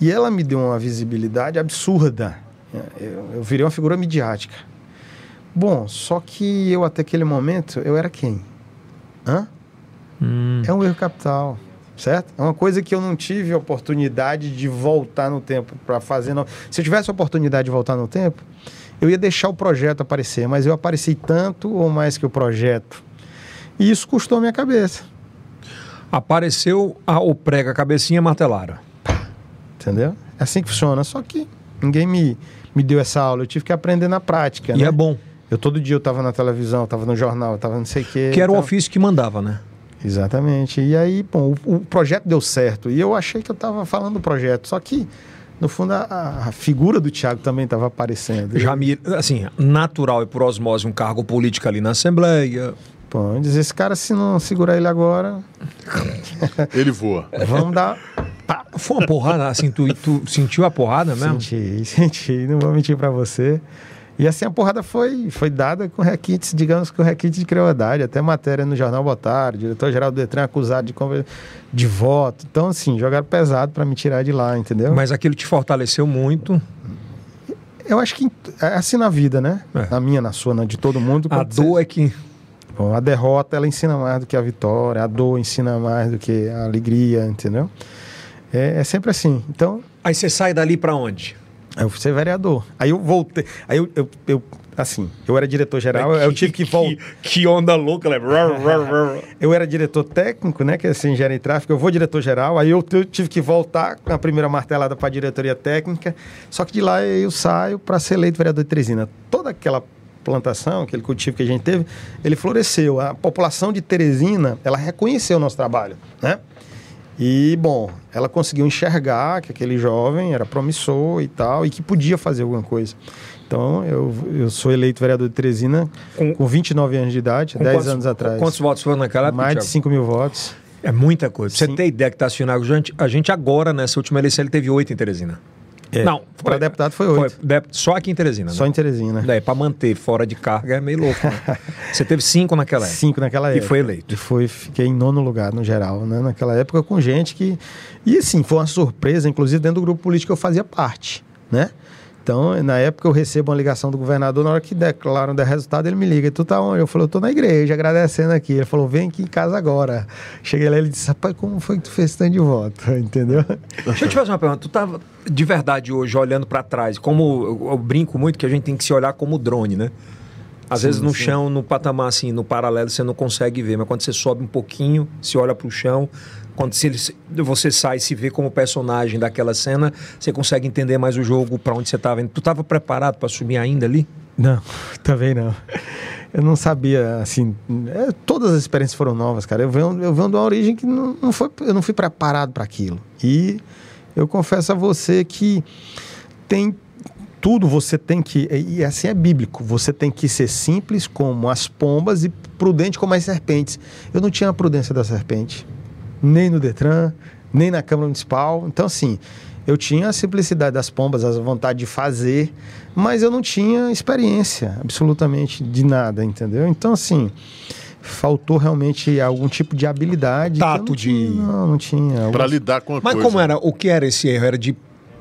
E ela me deu uma visibilidade absurda. Eu, eu virei uma figura midiática. Bom, só que eu até aquele momento, eu era quem? Hã? Hum. É um erro capital, certo? É uma coisa que eu não tive oportunidade de voltar no tempo para fazer. Não. Se eu tivesse a oportunidade de voltar no tempo, eu ia deixar o projeto aparecer, mas eu apareci tanto ou mais que o projeto. E isso custou a minha cabeça. Apareceu a, o prego, a cabecinha martelaram. Entendeu? É assim que funciona. Só que ninguém me, me deu essa aula. Eu tive que aprender na prática. E né? é bom. Eu todo dia eu estava na televisão, estava no jornal, estava não sei o quê. Que era o ofício que mandava, né? Exatamente. E aí, bom, o, o projeto deu certo. E eu achei que eu estava falando do projeto. Só que, no fundo, a, a figura do Tiago também estava aparecendo. Já me, assim, natural e por osmose um cargo político ali na Assembleia, Pô, dizer, esse cara, se não segurar ele agora. ele voa. Vamos dar. Pá. Foi uma porrada, assim, tu, tu sentiu a porrada mesmo? Senti, senti, não vou mentir para você. E assim a porrada foi, foi dada com requintes, digamos com requintes de crueldade, até matéria no jornal botaram, diretor-geral do Detran acusado de, de voto. Então, assim, jogaram pesado para me tirar de lá, entendeu? Mas aquilo te fortaleceu muito. Eu acho que é assim na vida, né? É. Na minha, na sua, na de todo mundo. A dor você... é que Bom, a derrota ela ensina mais do que a vitória, a dor ensina mais do que a alegria, entendeu? É, é sempre assim. Então. Aí você sai dali para onde? Eu fui ser vereador. Aí eu voltei. Aí eu, eu, eu assim, eu era diretor geral, é, eu tive que voltar. Que, que, onda louca, né? eu era diretor técnico, né? Que é assim, engenharia em tráfego, eu vou diretor geral, aí eu, eu tive que voltar com a primeira martelada para a diretoria técnica. Só que de lá eu saio para ser eleito vereador de Teresina. Toda aquela plantação, aquele cultivo que a gente teve, ele floresceu. A população de Teresina, ela reconheceu o nosso trabalho, né? E, bom, ela conseguiu enxergar que aquele jovem era promissor e tal, e que podia fazer alguma coisa. Então, eu, eu sou eleito vereador de Teresina com, com 29 anos de idade, 10 quantos, anos atrás. Quantos votos foram naquela época? Mais de 5 mil votos. É muita coisa. Pra você ter ideia que está assistindo a gente, a gente agora, nessa última eleição, ele teve oito em Teresina. É. Não, para deputado foi oito. Só aqui em Teresina. Só né? em Teresina. Daí, para manter fora de carga é meio louco. Né? Você teve cinco naquela época. Cinco naquela época. E foi eleito. E foi, fiquei em nono lugar no geral, né? Naquela época com gente que. E assim, foi uma surpresa, inclusive dentro do grupo político que eu fazia parte, né? Então, na época eu recebo uma ligação do governador, na hora que declaram o resultado, ele me liga, tu tá onde? Eu falei, eu tô na igreja, agradecendo aqui. Ele falou, vem aqui em casa agora. Cheguei lá, ele disse, rapaz, como foi que tu fez tanto de voto? Entendeu? Deixa eu te fazer uma pergunta. Tu tava de verdade hoje olhando para trás, como eu, eu, brinco muito que a gente tem que se olhar como drone, né? Às sim, vezes no sim. chão, no patamar assim, no paralelo, você não consegue ver, mas quando você sobe um pouquinho, se olha para o chão, quando você sai e se vê como personagem daquela cena, você consegue entender mais o jogo, para onde você estava indo. Tu estava preparado para subir ainda ali? Não, também não. Eu não sabia, assim, é, todas as experiências foram novas, cara. Eu venho, eu venho de uma origem que não, não foi, eu não fui preparado para aquilo. E eu confesso a você que tem tudo você tem que, e assim é bíblico, você tem que ser simples como as pombas e prudente como as serpentes. Eu não tinha a prudência da serpente nem no Detran, nem na Câmara Municipal. Então, assim, eu tinha a simplicidade das pombas, a vontade de fazer, mas eu não tinha experiência absolutamente de nada, entendeu? Então, assim, faltou realmente algum tipo de habilidade. Tato de. não, não tinha. Para lidar com a Mas coisa. como era? O que era esse erro? Era de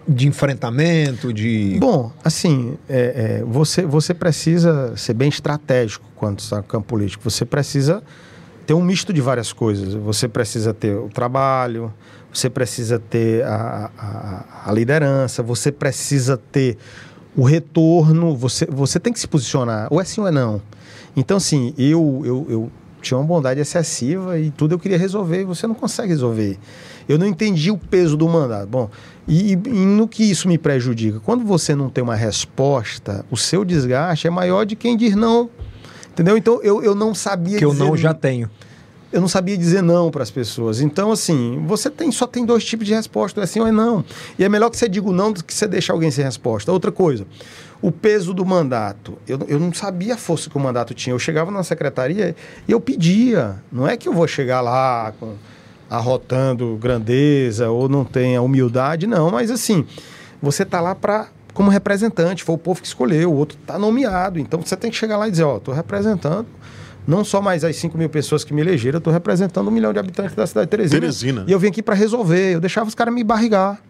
de enfrentamento, de... Bom, assim, é, é, você, você precisa ser bem estratégico quando está no campo político. Você precisa ter um misto de várias coisas. Você precisa ter o trabalho, você precisa ter a, a, a liderança, você precisa ter o retorno, você, você tem que se posicionar, ou é sim ou é não. Então, assim, eu, eu, eu, tinha uma bondade excessiva e tudo eu queria resolver e você não consegue resolver. Eu não entendi o peso do mandato. Bom, e, e, no que isso me prejudica? Quando você não tem uma resposta, o seu desgaste é maior de quem diz não. Entendeu? Então eu, eu não sabia que eu não já tenho. Eu não sabia dizer não para as pessoas. Então, assim, você tem, só tem dois tipos de resposta, é sim ou é não. E é melhor que você diga não do que você deixe alguém sem resposta. Outra coisa, o peso do mandato. Eu, eu não sabia a força que o mandato tinha. Eu chegava na secretaria e eu pedia. Não é que eu vou chegar lá com arrotando grandeza ou não tenha humildade, não, mas assim, você tá lá para como representante, foi o povo que escolheu, o outro está nomeado, então você tem que chegar lá e dizer, ó, estou representando não só mais as 5 mil pessoas que me elegeram, eu estou representando um milhão de habitantes da cidade de Teresina. Teresina. E eu vim aqui para resolver, eu deixava os caras me barrigar,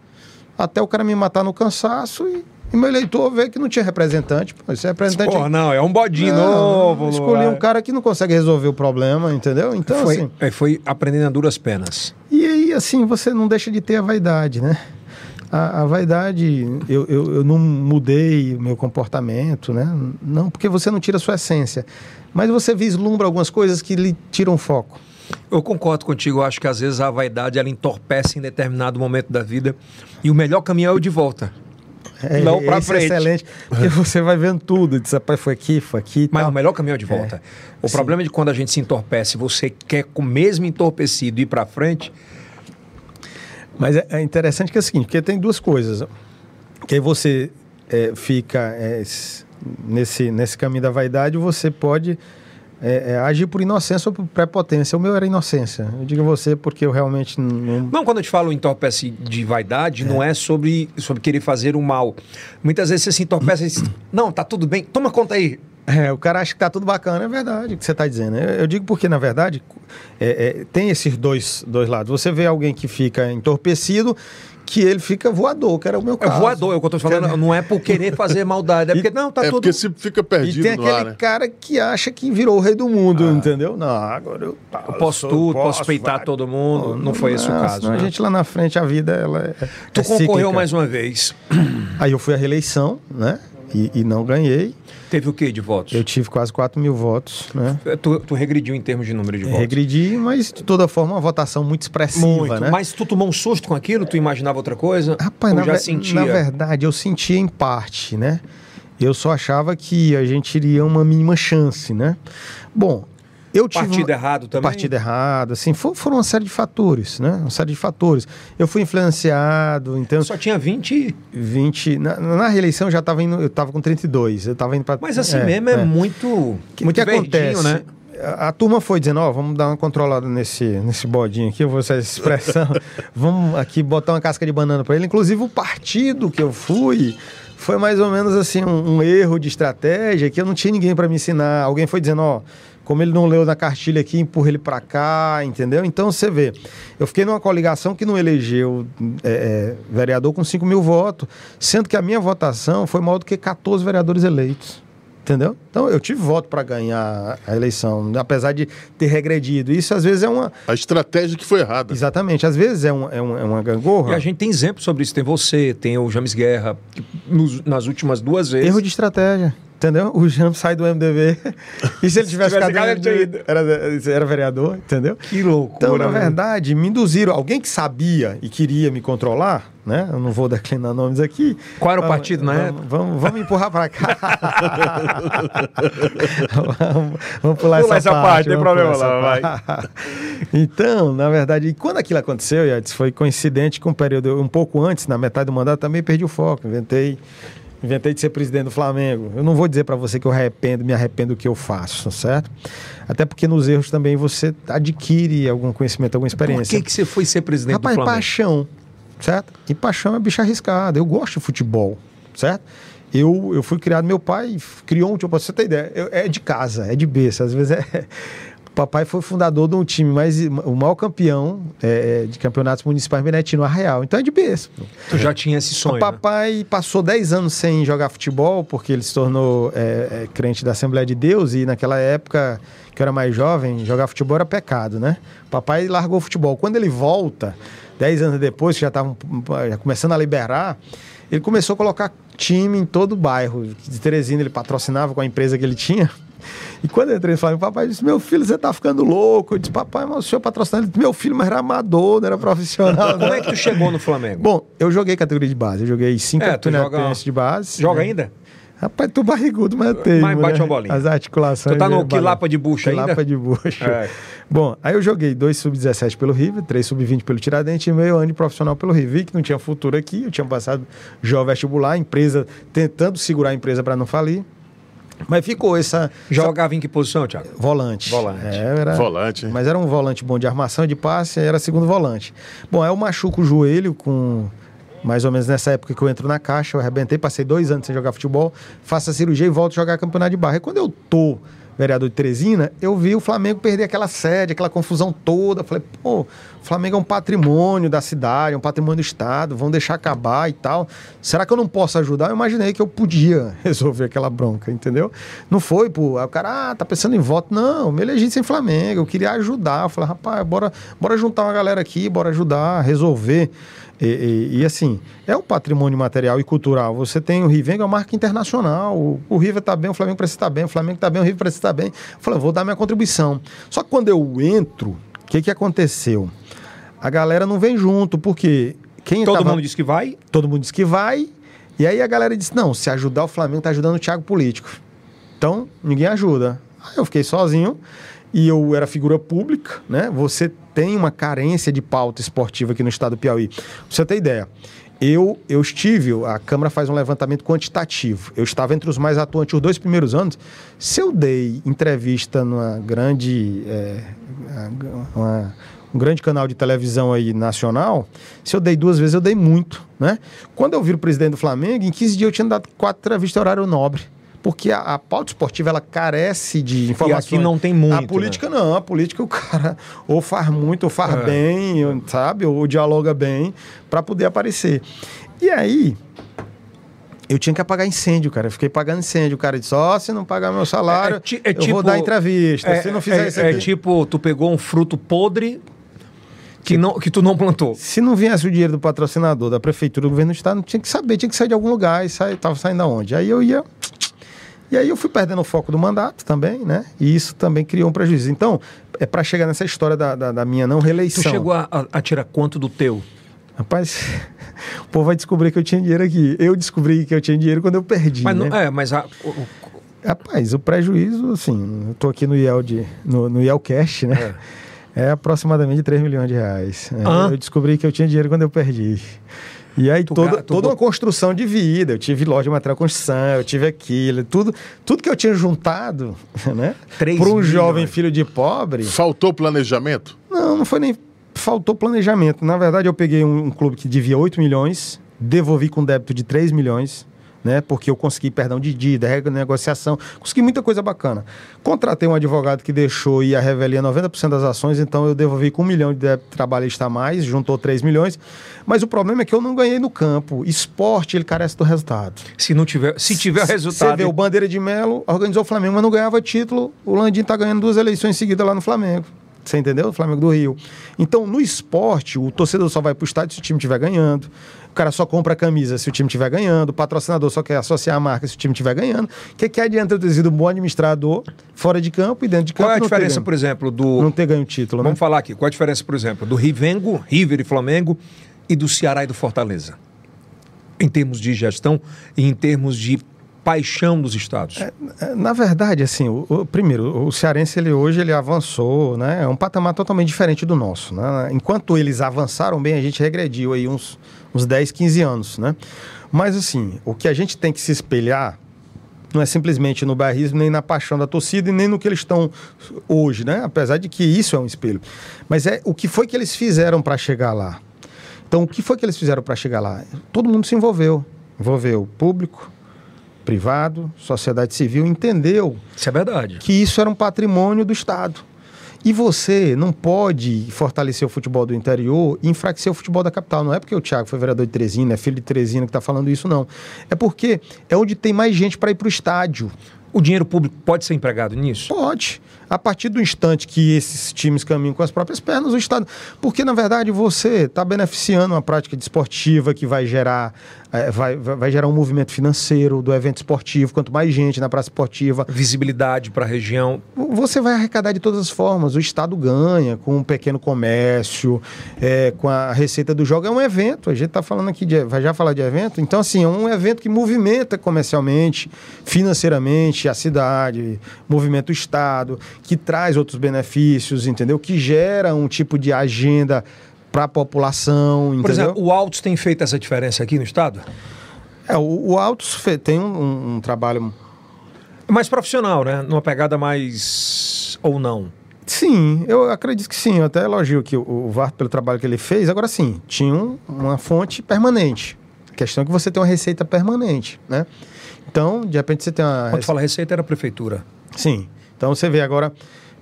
até o cara me matar no cansaço e e meu eleitor vê que não tinha representante. Pô, esse representante. Porra, não, é um bodinho novo. Escolhi um cara que não consegue resolver o problema, entendeu? Então, foi, assim. É, foi aprendendo a duras penas. E aí, assim, você não deixa de ter a vaidade, né? A, a vaidade, eu, eu, eu, não mudei o meu comportamento, né? Não, porque você não tira a sua essência. Mas você vislumbra algumas coisas que lhe tiram foco. Eu concordo contigo, eu acho que às vezes a vaidade ela entorpece em determinado momento da vida e o melhor caminho é o de volta. É, não para é frente. É excelente, porque você vai vendo tudo. Diz, rapaz, foi aqui, foi aqui. Mas tal. o melhor caminho é de volta. É. O Sim. problema é de quando a gente se entorpece, você quer com o mesmo entorpecido ir para frente. Mas é, é, interessante que é o seguinte, porque tem duas coisas. Que aí você é, fica é, nesse, nesse caminho da vaidade, você pode é, é, agir por inocência ou por prepotência. O meu era inocência. Eu digo a você porque eu realmente não. Não, quando eu te falo entorpece de vaidade, é. não é sobre, sobre querer fazer o mal. Muitas vezes você se entorpece e diz: Não, tá tudo bem, toma conta aí. É, o cara acha que tá tudo bacana, é verdade o que você está dizendo. Eu, eu, digo porque, na verdade, é, é, tem esses dois, dois lados. Você vê alguém que fica entorpecido que ele fica voador, que era o meu caso. É voador, é o que eu tô falando, não é por querer fazer maldade, é porque não, tá é tudo... É porque se fica perdido E tem aquele ar, né? cara que acha que virou o rei do mundo, ah. entendeu? Não, agora eu... Tá, eu posso eu tudo, posso, posso peitar vai. todo mundo, não, não foi esse o caso. Né? A gente lá na frente, a vida, ela é Tu é concorreu cíclica. mais uma vez. Aí eu fui à reeleição, né? E, e, não ganhei. Teve o que de votos? Eu tive quase 4 mil votos, né? É, tu, tu, regrediu em termos de número de votos? Regredi, mas de toda forma uma votação muito expressiva, muito. né? Mas tu tomou um susto com aquilo? Tu imaginava outra coisa? Rapaz, na, já sentia? na verdade eu sentia em parte, né? Eu só achava que a gente iria uma mínima chance, né? Bom, eu tive partido uma... errado também? Partido errado, assim, for, foram uma série de fatores, né? Uma série de fatores. Eu fui influenciado, então... Só tinha 20? 20... Na, na reeleição eu já estava indo, eu estava com 32, eu estava indo para... Mas assim é, mesmo é, é muito... Que, muito que acontece, né? A, a turma foi dizendo, ó, oh, vamos dar uma controlada nesse, nesse bodinho aqui, eu vou usar essa expressão, vamos aqui botar uma casca de banana para ele. Inclusive o partido que eu fui foi mais ou menos assim um, um erro de estratégia que eu não tinha ninguém para me ensinar. Alguém foi dizendo, ó, oh, como ele não leu na cartilha aqui, empurra ele para cá, entendeu? Então você vê, eu fiquei numa coligação que não elegeu é, é, vereador com 5 mil votos, sendo que a minha votação foi maior do que 14 vereadores eleitos. Entendeu? Então eu tive voto para ganhar a eleição, apesar de ter regredido. Isso às vezes é uma. A estratégia que foi errada. Exatamente. Às vezes é, uma, é, uma, é uma gangorra. E a gente tem exemplos sobre isso. Tem você, tem o James Guerra, nos, nas últimas duas vezes. Erro de estratégia. Entendeu? O Jamp sai do MDB. E se ele tivesse, ficado MDB, era, era vereador, entendeu? Que loucura. Então, na verdade, me induziram. Alguém que sabia e queria me controlar, né? Eu não vou declinar nomes aqui. Qual era o partido na época? Vamos, vamos empurrar para cá. vamos, vamos, pular essa, essa parte. parte tem problema lá, vai. Então, na verdade, quando aquilo aconteceu, Yates, foi coincidente com um período um pouco antes, na metade do mandato, também perdi o foco. Inventei inventei de ser presidente do Flamengo. Eu não vou dizer para você que eu arrependo, me arrependo do que eu faço, certo? Até porque nos erros também você adquire algum conhecimento, alguma experiência. Por que, que você foi ser presidente Rapaz, do Flamengo? paixão, certo? E paixão é bicho arriscado. Eu gosto de futebol, certo? Eu, eu fui criado, meu pai criou um tipo, você ter ideia, eu, é de casa, é de berço, às vezes é, papai foi fundador de um time, mas o maior campeão é, é de campeonatos municipais Benetino Arraial. Então é de berço. Tu já tinha esse sonho. O papai né? passou 10 anos sem jogar futebol, porque ele se tornou é, é, crente da Assembleia de Deus, e naquela época, que eu era mais jovem, jogar futebol era pecado, né? Papai largou o futebol. Quando ele volta, 10 anos depois, que já estavam começando a liberar, ele começou a colocar time em todo o bairro. De Teresina ele patrocinava com a empresa que ele tinha E quando eu entrei no Flamengo, o papai disse: Meu filho, você tá ficando louco. Eu disse: Papai, mas o senhor patrocinado. Ele disse, Meu filho, mas era amador, não era profissional. Como é que tu chegou no Flamengo? Bom, eu joguei categoria de base. Eu joguei cinco É, campeonatos joga- de base. Joga né? ainda? Rapaz, tu barrigudo, mas eu tenho. Mas bate né? uma bolinha. As articulações. Tu tá no né, quilapa de bucho ainda? Quilapa de bucho. É. Bom, aí eu joguei dois sub-17 pelo River, três sub-20 pelo Tiradentes e meio ano de profissional pelo River. Vi que não tinha futuro aqui, eu tinha passado jovem vestibular, empresa tentando segurar a empresa para não falir. Mas ficou essa Jogava em que posição, Thiago? volante. Volante. É, era- Volante? Mas era um volante bom de armação, de passe, era segundo volante. Bom, aí eu machuco o joelho com mais ou menos nessa época que eu entro na caixa, eu arrebentei, passei dois anos sem jogar futebol, faço a cirurgia e volto a jogar campeonato de barra. E quando eu tô vereador de Teresina, eu vi o Flamengo perder aquela sede, aquela confusão toda. Falei, pô, o Flamengo é um patrimônio da cidade, é um patrimônio do Estado, vão deixar acabar e tal. Será que eu não posso ajudar? Eu imaginei que eu podia resolver aquela bronca, entendeu? Não foi, pô, aí o cara, ah, tá pensando em voto. Não, me elegi sem Flamengo, eu queria ajudar. Eu falei, rapaz, bora, bora juntar uma galera aqui, bora ajudar, resolver. E, e- e, assim, é um patrimônio material e cultural. Você tem o Rivengo, é uma marca internacional. O, o River está bem, o Flamengo precisa estar bem, o Flamengo está bem, o River precisa estar bem. Eu falei, vou dar minha contribuição. Só que quando eu entro, o que, que aconteceu? A galera não vem junto, porque quem Todo tava- mundo disse que vai? todo mundo disse que vai. E aí a galera disse: não, se ajudar o Flamengo, tá ajudando o Thiago Político. Então, ninguém ajuda. Aí eu fiquei sozinho e eu era figura pública, né? Você tem uma carência de pauta esportiva aqui no estado do Piauí. Pra você ter ideia. Eu, eu estive, a Câmara faz um levantamento quantitativo. Eu estava entre os mais atuantes os dois primeiros anos. Se eu dei entrevista numa grande. é, uma- um grande canal de televisão aí nacional, se eu dei duas vezes, eu dei muito, né? Quando eu viro presidente do Flamengo, em 15 dias eu tinha dado quatro entrevistas horário nobre. Porque a, a pauta esportiva, ela carece de informações. aqui não tem muito, A política não. A política, o cara ou faz muito, ou faz É. bem, sabe? Ou dialoga bem, para poder aparecer. E aí, eu tinha que apagar incêndio, cara. Eu fiquei pagando incêndio. O cara disse: Ó, se não pagar meu salário, É- é ti- é eu vou tipo- dar entrevista. se não fizer é, isso é aqui. tipo, tu pegou um fruto podre que, não, que tu não plantou. Se não viesse o dinheiro do patrocinador, da prefeitura, do governo do estado, não tinha que saber, tinha que sair de algum lugar e sair, tava saindo aonde. Aí eu ia. E aí eu fui perdendo o foco do mandato também, né? E isso também criou um prejuízo. Então, é para chegar nessa história da, da, da minha não Tu reeleição. chegou a, a- a tirar quanto do teu? Rapaz, o povo vai descobrir que eu tinha dinheiro aqui. Eu descobri que eu tinha dinheiro quando eu perdi. Mas né? não, é, mas a- o- Rapaz, o prejuízo, assim, eu tô aqui no IEL, de, no, no IEL Cash, né? É. aproximadamente 3 milhões de reais. É, Hã? Eu descobri que eu tinha dinheiro quando eu perdi. E aí Tu toda, tu toda uma construção de vida. Eu tive loja de material de construção, eu tive aquilo, tudo, tudo que eu tinha juntado, né? Para um jovem filho de pobre. Faltou planejamento? Não, não foi nem. Faltou planejamento. Na verdade, eu peguei um, um clube que devia 8 milhões, devolvi com débito de 3 milhões, né? Porque eu consegui perdão de dívida, renegociação, consegui muita coisa bacana. Contratei um advogado que deixou ir a revelia 90% das ações, então eu devolvi com um milhão de trabalhista a mais, juntou 3 milhões. Mas o problema é que eu não ganhei no campo. Esporte, ele carece do resultado. se não tiver, se tiver Você resultado, vê o Bandeira de Melo, organizou o Flamengo, mas não ganhava título. O Landim tá ganhando duas eleições seguidas lá no Flamengo. Você entendeu? O Flamengo do Rio. Então, no esporte, o torcedor só vai pro estádio se o time estiver ganhando. O cara só compra a camisa se o time estiver ganhando. O patrocinador só quer associar a marca se o time estiver ganhando. O que, que adianta eu ter sido um bom administrador fora de campo e dentro de campo qual é a diferença, por exemplo, do não ter ganho o título, né? Vamos falar aqui. Qual a diferença, por exemplo, do Rivengo, River e Flamengo e do Ceará e do Fortaleza? Em termos de gestão e em termos de paixão dos estados. É, Na verdade, assim, o, o- primeiro, o cearense ele hoje ele avançou, né? É um patamar totalmente diferente do nosso, né? Enquanto eles avançaram bem, a gente regrediu aí uns, uns 10, 15 anos, né? Mas assim, o que a gente tem que se espelhar não é simplesmente no bairrismo, nem na paixão da torcida e nem no que eles estão hoje, né? Apesar de que isso é um espelho. Mas é o que foi que eles fizeram para chegar lá. Então, o que foi que eles fizeram para chegar lá? Todo mundo se envolveu. Envolveu público, privado, sociedade civil, entendeu Isso é verdade. que isso era um patrimônio do Estado. E você não pode fortalecer o futebol do interior e enfraquecer o futebol da capital. Não é porque o Thiago foi vereador de Teresina, é filho de Teresina que está falando isso, não. É porque é onde tem mais gente para ir para o estádio. O dinheiro público pode ser empregado nisso? Pode. A partir do instante que esses times caminham com as próprias pernas, o Estado. Porque, na verdade, você está beneficiando uma prática desportiva que vai gerar é, vai, vai gerar um movimento financeiro do evento esportivo, quanto mais gente na praça esportiva. Visibilidade para a região. Você vai arrecadar de todas as formas. O Estado ganha com um pequeno comércio, é, com a receita do jogo. É um evento, a gente está falando aqui, de, vai já falar de evento. Então, assim, é um evento que movimenta comercialmente, financeiramente a cidade, movimenta o Estado, que traz outros benefícios, entendeu? Que gera um tipo de agenda para a população, entendeu? Por exemplo, o Altos tem feito essa diferença aqui no estado? É, o, o Altos tem um, um, trabalho mais profissional, né? Numa pegada mais ou não? Sim, eu acredito que sim. Eu até elogio aqui o, o VAR pelo trabalho que ele fez. Agora sim, tinha um, uma fonte permanente. A questão é que você tem uma receita permanente, né? Então, de repente você tem uma. Quando fala receita, era a prefeitura. Sim. Então você vê agora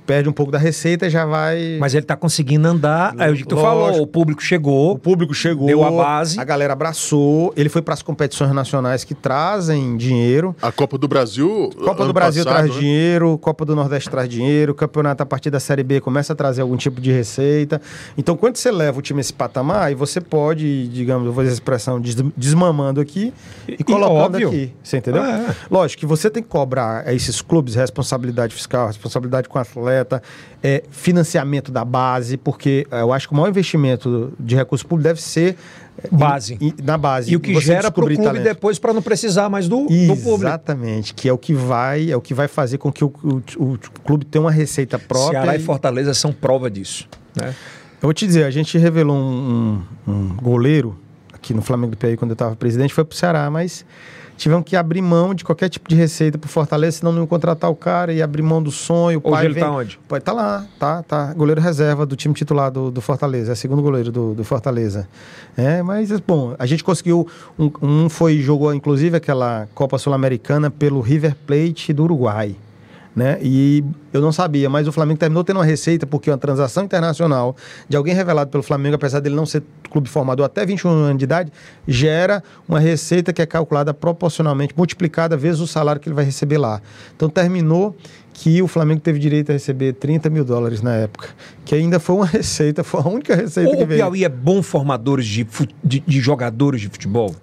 perde um pouco da receita e já vai. Mas ele está conseguindo andar. É o que tu Lógico. falou, o público chegou. O público chegou. Deu a base. A galera abraçou. Ele foi para as competições nacionais que trazem dinheiro. A Copa do Brasil. Copa do Brasil passado, traz né? dinheiro, Copa do Nordeste traz dinheiro, o campeonato a partir da Série B começa a trazer algum tipo de receita. Então, quando você leva o time a esse patamar, aí você pode, digamos, eu vou fazer a expressão desmamando aqui e, e colocando óbvio. aqui. Você entendeu? É. Lógico que você tem que cobrar a esses clubes responsabilidade fiscal, responsabilidade com o atleta é, financiamento da base, porque é, eu acho que o maior investimento de recursos públicos deve ser é, base. Em, na base. E o que gera para o clube talento. depois para não precisar mais do, do, público. Exatamente, que é o que vai, é o que vai fazer com que o, o, o clube tenha uma receita própria. Ceará e, e Fortaleza são prova disso. Né? Eu vou te dizer, a gente revelou um, um, um goleiro aqui no Flamengo do Piauí quando eu estava presidente, foi para o Ceará, mas tivemos que abrir mão de qualquer tipo de receita pro Fortaleza, senão não iam contratar o cara e abrir mão do sonho. O Hoje ele vem... tá onde? Pode tá lá, tá, tá. Goleiro reserva do time titular do, do Fortaleza, é segundo goleiro do, do Fortaleza. É, mas, bom, a gente conseguiu. Um, um foi, jogou inclusive aquela Copa Sul-Americana pelo River Plate do Uruguai né? E eu não sabia, mas o Flamengo terminou tendo uma receita porque uma transação internacional de alguém revelado pelo Flamengo, apesar dele não ser clube formador até 21 anos de idade, gera uma receita que é calculada proporcionalmente, multiplicada vezes o salário que ele vai receber lá. Então terminou que o Flamengo teve direito a receber 30 mil dólares na época, que ainda foi uma receita, foi a única receita o que veio. O Piauí é bom formadores de, de, de jogadores de futebol?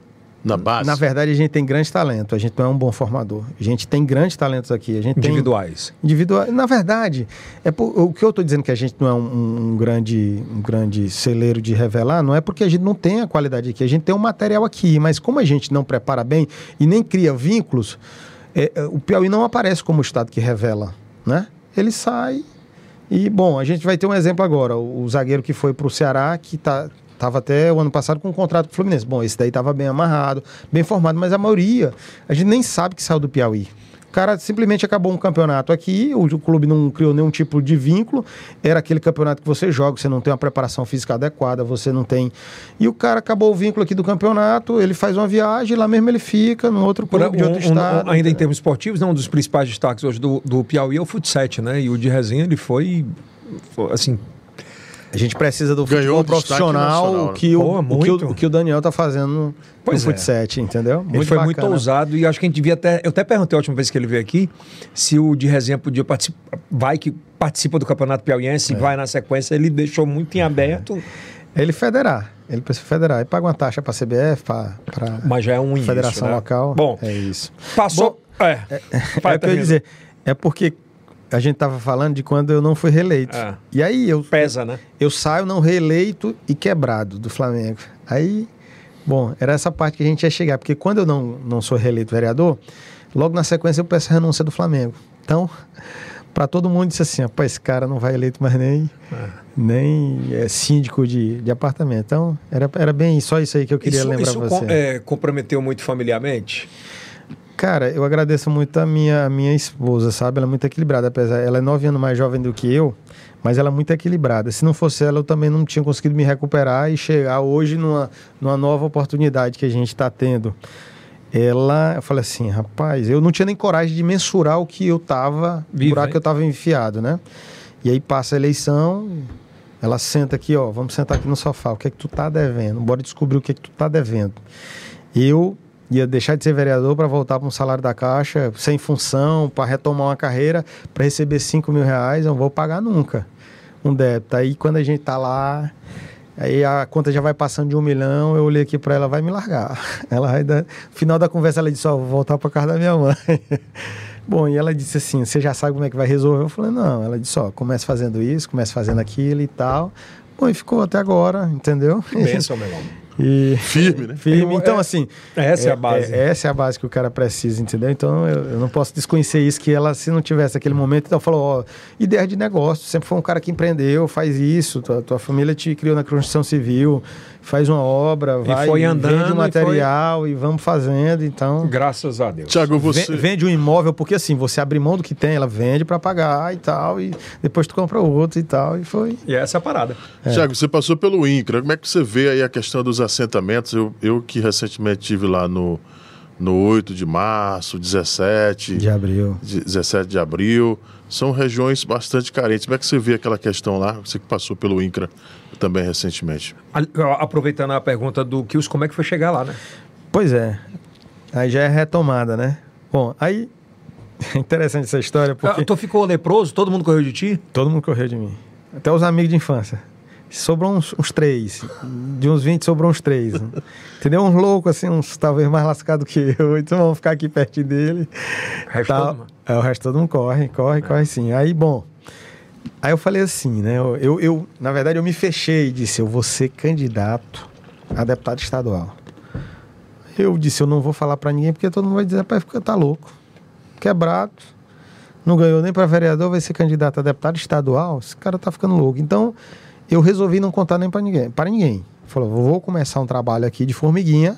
Na base? Na verdade, a gente tem grande talento. A gente não é um bom formador. A gente tem grandes talentos aqui. A gente Individuais. Tem individuais. Na verdade, é por, o que eu estou dizendo que a gente não é um, um, grande, um grande celeiro de revelar, não é porque a gente não tem a qualidade aqui. A gente tem um material aqui, mas como a gente não prepara bem e nem cria vínculos, é, é o Piauí não aparece como o estado que revela, né? Ele sai e, bom, a gente vai ter um exemplo agora. O, o zagueiro que foi para o Ceará, que está Tava até o ano passado com um contrato com o Fluminense. Bom, esse daí estava bem amarrado, bem formado, mas a maioria a gente nem sabe que saiu do Piauí. O cara simplesmente acabou um campeonato aqui, o, o clube não criou nenhum tipo de vínculo, era aquele campeonato que você joga, você não tem uma preparação física adequada, você não tem. E o cara acabou o vínculo aqui do campeonato, ele faz uma viagem, lá mesmo ele fica, num outro clube um, de outro um, estado. Um, ainda em termos esportivos, né, um dos principais destaques hoje do, do Piauí é o futsal, né? E o de resenha ele foi, foi assim, a gente precisa do Ganhou futebol profissional, que o, Pô, o, que o, o, que o, Daniel tá fazendo pois no é. futsal, entendeu? Muito ele foi bacana. muito ousado e acho que a gente devia até. Eu até perguntei a última vez que ele veio aqui se o de resenha podia participar. Vai que participa do Campeonato Piauiense, é. vai na sequência, ele deixou muito em aberto. Ele federar. Ele precisa federar. Ele paga uma taxa para a CBF, para Mas já é um Federação né? local. Bom, é isso. Passou. Bom, é. É, é, é, eu dizer. É porque a gente estava falando de quando eu não fui reeleito. É. E aí eu. Pesa, né? Eu saio não reeleito e quebrado do Flamengo. Aí, bom, era essa parte que a gente ia chegar, porque quando eu não, não sou reeleito vereador, logo na sequência eu peço a renúncia do Flamengo. Então, para todo mundo disse assim: pô, esse cara não vai eleito mais nem, é. nem é, síndico de, de apartamento. Então, era, era bem só isso aí que eu queria isso, lembrar isso você. Com, é, comprometeu muito familiarmente? Cara, eu agradeço muito a minha, a minha esposa, sabe? Ela é muito equilibrada, apesar ela é nove anos mais jovem do que eu, mas ela é muito equilibrada. Se não fosse ela, eu também não tinha conseguido me recuperar e chegar hoje numa, numa nova oportunidade que a gente está tendo. Ela, eu falei assim, rapaz, eu não tinha nem coragem de mensurar o que eu tava, o buraco que eu tava enfiado, né? E aí passa a eleição, ela senta aqui, ó, vamos sentar aqui no sofá, o que é que tu tá devendo? Bora descobrir o que é que tu tá devendo. Eu ia deixar de ser vereador para voltar para um salário da Caixa, sem função, para retomar uma carreira, para receber 5 mil reais, eu não vou pagar nunca um débito. Aí quando a gente tá lá, aí a conta já vai passando de um milhão, eu olhei aqui para ela, vai me largar. Ela vai dar... No final da conversa ela disse, ó, vou voltar para casa da minha mãe. Bom, e ela disse assim, você já sabe como é que vai resolver? Eu falei, não. Ela disse, ó, começa fazendo isso, começa fazendo aquilo e tal. Bom, e ficou até agora, entendeu? Benção, meu irmão. E, Firme, né? Firme. Então, é- assim. essa é a base. essa é a base que o cara precisa, entendeu? Então, eu, eu não posso desconhecer isso, que ela, se não tivesse aquele momento, então falou: ó, ideia de negócio, sempre foi um cara que empreendeu, faz isso, tua, tua família te criou na construção civil, faz uma obra, vai, foi andando, vende e um material e, vamos fazendo, então. Graças a Deus. Tiago, você. Vende um imóvel, porque assim, você abre mão do que tem, ela vende para pagar e tal, e depois tu compra outro e tal, e foi. E essa é a parada. Tiago, você passou pelo INCRA. Como é que você vê aí a questão dos assentamentos? Eu, eu que recentemente estive lá no, no 8 de março, 17, De abril. 17 de abril. São regiões bastante carentes. Como é que você vê aquela questão lá? Você que passou pelo INCRA também recentemente. Aproveitando a pergunta do Kills, como é que foi chegar lá, né? Pois é. Aí já é retomada, né? Bom, aí. É interessante essa história, porque Ah, Tu ficou leproso? Todo mundo correu de ti? todo mundo correu de mim. Até os amigos de infância. Sobrou uns, uns três. De uns 20 sobrou uns três. Entendeu? Uns loucos, assim, uns talvez mais lascados que eu. Então vamos ficar aqui perto dele. O resto Tal. todo mundo. É, o resto todo mundo corre, corre, corre sim. Aí, bom. Aí eu falei assim, né? Eu, eu, na verdade, eu me fechei e disse: eu vou ser candidato a deputado estadual. Eu disse: eu não vou falar pra ninguém porque todo mundo vai dizer: pai, fica tá louco. Quebrado. Não ganhou nem pra vereador, vai ser candidato a deputado estadual. Esse cara tá ficando louco. Então, eu resolvi não contar nem pra ninguém. Para ninguém. Falou: vou começar um trabalho aqui de formiguinha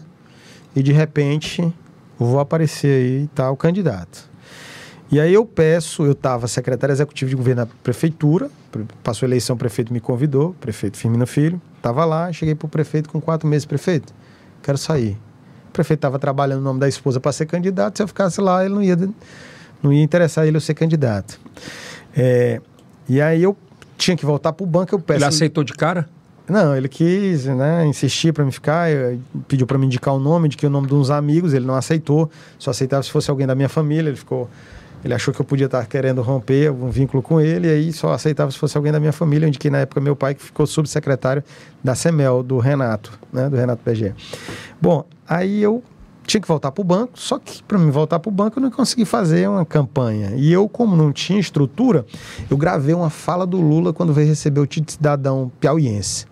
e de repente vou aparecer aí tal, candidato. E aí eu peço, eu estava secretário executivo de governo da prefeitura, pre- passou a eleição, o prefeito me convidou, prefeito Firmino Filho, estava lá, cheguei para o prefeito com quatro meses, prefeito, quero sair. O prefeito estava trabalhando no nome da esposa para ser candidato, se eu ficasse lá, ele não ia, não ia interessar ele eu ser candidato. É, e aí eu tinha que voltar para o banco, eu peço... Ele aceitou de cara? Não, ele quis, né, insistir para me ficar, eu- pediu para me indicar o nome, indiquei o nome de uns amigos, ele não aceitou, só aceitava se fosse alguém da minha família, ele ficou, ele achou que eu podia estar querendo romper um vínculo com ele, e aí só aceitava se fosse alguém da minha família, eu indiquei na época meu pai, que ficou subsecretário da CEMEL, do Renato, né, do Renato PG. Bom, aí eu tinha que voltar para o banco, só que para mim voltar para o banco eu não consegui fazer uma campanha. E eu, como não tinha estrutura, eu gravei uma fala do Lula quando veio receber o título de cidadão piauiense.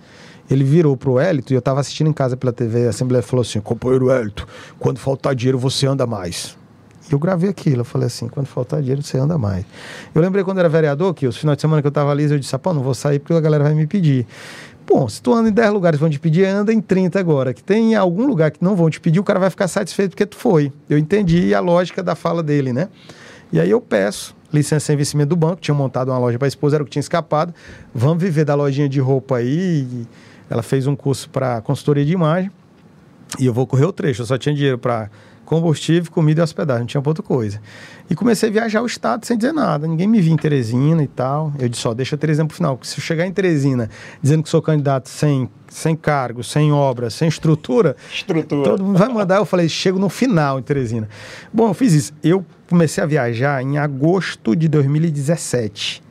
Ele virou pro Hélito e eu estava assistindo em casa pela TV, a Assembleia falou assim: companheiro Hélito, quando faltar dinheiro você anda mais. E eu gravei aquilo, eu falei assim: quando faltar dinheiro você anda mais. Eu lembrei quando era vereador que os finais de semana que eu estava ali, eu disse: pô, não vou sair porque a galera vai me pedir. Bom, se tu anda em 10 lugares vão te pedir, anda em 30 agora. Que tem algum lugar que não vão te pedir, o cara vai ficar satisfeito porque tu foi. Eu entendi a lógica da fala dele, né? E aí eu peço licença sem vencimento do banco, tinha montado uma loja para esposa, era o que tinha escapado. Vamos viver da lojinha de roupa aí. Ela fez um curso para consultoria de imagem. E eu vou correr o trecho, eu só tinha dinheiro para combustível, comida e hospedagem, não tinha outra coisa. E comecei a viajar o estado sem dizer nada, ninguém me via em Teresina e tal. Eu disse, só deixa Teresina pro final, porque se eu chegar em Teresina dizendo que sou candidato sem, sem cargo, sem obra, sem estrutura, Estrutura. todo mundo vai mandar. Eu falei, chego no final em Teresina. Bom, eu fiz isso. Eu comecei a viajar em agosto de 2017.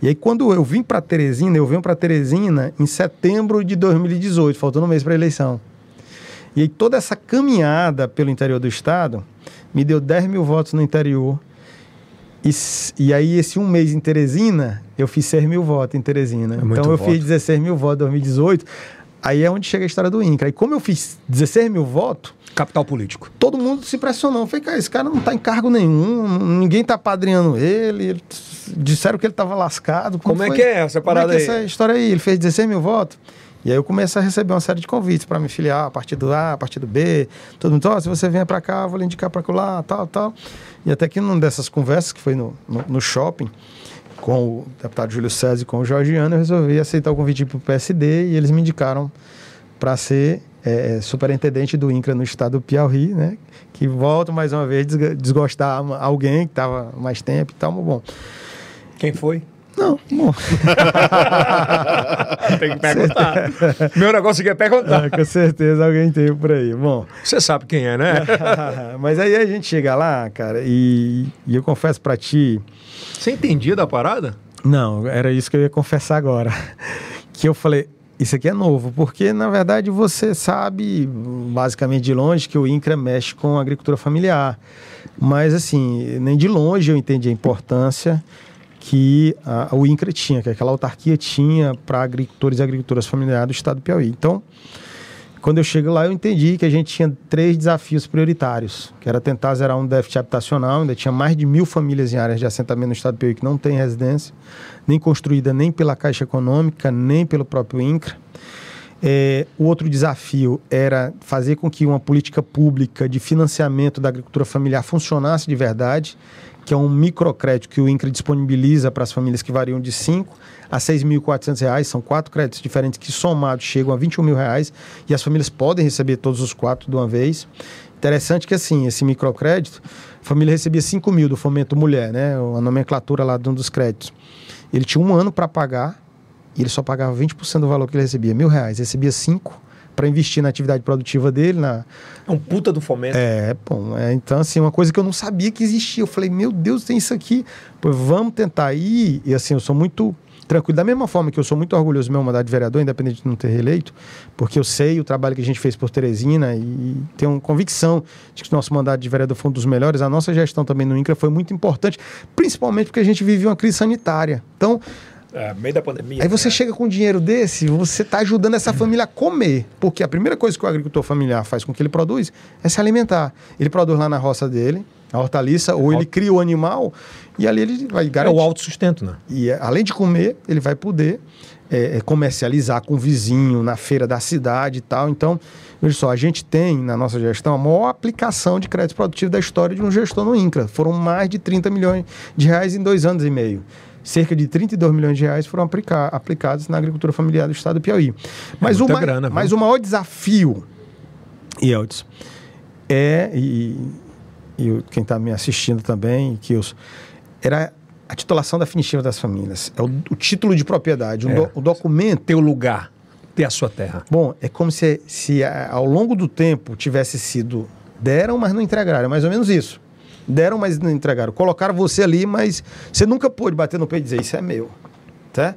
E aí, quando eu vim para Teresina, eu vim para Teresina em setembro de 2018, faltando um mês para a eleição. E aí, toda essa caminhada pelo interior do estado me deu 10 mil votos no interior. E, e aí, esse um mês em Teresina, eu fiz 6 mil votos em Teresina. É então, eu voto. fiz 16 mil votos em 2018. Aí é onde chega a história do INCRA. E como eu fiz 16 mil votos, Capital político. todo mundo se impressionou. Falei, cara, esse cara não tá em cargo nenhum, ninguém tá padrinhando ele. Disseram que ele tava lascado. Como é foi? que é essa Como parada é que é aí? essa história aí? Ele fez 16 mil votos. E aí eu comecei a receber uma série de convites para me filiar a partido A, a partido B. Todo mundo, ó, se você vier para cá, vou lhe indicar para lá, tal, tal. E até que numa dessas conversas, que foi no, no, no shopping, com o deputado Júlio César e com o Jorgiano, eu resolvi aceitar o convite para o PSD e eles me indicaram para ser é, superintendente do INCRA no estado do Piauí, né? Que volto mais uma vez desgostar alguém que estava mais tempo e tal, mas bom. Quem foi? Não, bom. tem que perguntar. Meu negócio aqui é perguntar. Ah, com certeza alguém tem por aí. Bom. Você sabe quem é, né? Mas aí a gente chega lá, cara, e, e eu confesso para ti. Você entendia da parada? Não, era isso que eu ia confessar agora. Que eu falei, isso aqui é novo, porque na verdade você sabe, basicamente de longe, que o INCRA mexe com a agricultura familiar. Mas assim, nem de longe eu entendi a importância que a, o INCRA tinha, que aquela autarquia tinha para agricultores e agricultoras familiares do estado do Piauí. Então, quando eu chego lá, eu entendi que a gente tinha três desafios prioritários, que era tentar zerar um déficit habitacional, ainda tinha mais de mil famílias em áreas de assentamento no estado do Piauí que não tem residência, nem construída nem pela Caixa Econômica, nem pelo próprio INCRA. É, o outro desafio era fazer com que uma política pública de financiamento da agricultura familiar funcionasse de verdade, que é um microcrédito que o INCRA disponibiliza para as famílias que variam de 5 a R$ 6.400. São quatro créditos diferentes que somados chegam a 21 mil reais e as famílias podem receber todos os quatro de uma vez. Interessante que assim, esse microcrédito, a família recebia 5 mil do Fomento Mulher, né? A nomenclatura lá de um dos créditos. Ele tinha um ano para pagar e ele só pagava 20% do valor que ele recebia, mil reais. Recebia 5 para investir na atividade produtiva dele. Na... É um puta do fomento. É, bom. É, então, assim, uma coisa que eu não sabia que existia. Eu falei, meu Deus, tem isso aqui. Pois vamos tentar ir. E assim, eu sou muito tranquilo. Da mesma forma que eu sou muito orgulhoso do meu mandato de vereador, independente de não ter reeleito, porque eu sei o trabalho que a gente fez por Teresina e tenho convicção de que o nosso mandato de vereador foi um dos melhores. A nossa gestão também no INCRA foi muito importante, principalmente porque a gente vive uma crise sanitária. Então, é, meio da pandemia. Aí você né? chega com um dinheiro desse, você está ajudando essa família a comer. Porque a primeira coisa que o agricultor familiar faz com que ele produz é se alimentar. Ele produz lá na roça dele, a hortaliça, ou ele cria o animal e ali ele vai garantir. É o autossustento, né? E é, além de comer, ele vai poder é, é, comercializar com o vizinho na feira da cidade e tal. Então, veja só, a gente tem na nossa gestão a maior aplicação de crédito produtivo da história de um gestor no INCRA. Foram mais de 30 milhões de reais em dois anos e meio cerca de 32 milhões de reais foram aplicar, aplicados na agricultura familiar do estado do Piauí. Mas, é o, grana, mas o maior desafio, Yeltsin, é, e, e quem está me assistindo também, que os, era a titulação definitiva das famílias. É o, o título de propriedade, o, é. do, o documento. Ter o lugar, ter a sua terra. Bom, é como se, se ao longo do tempo tivesse sido deram, mas não entregaram. É mais ou menos isso. Deram, mas não entregaram. Colocaram você ali, mas você nunca pôde bater no peito e dizer: Isso é meu. Tá?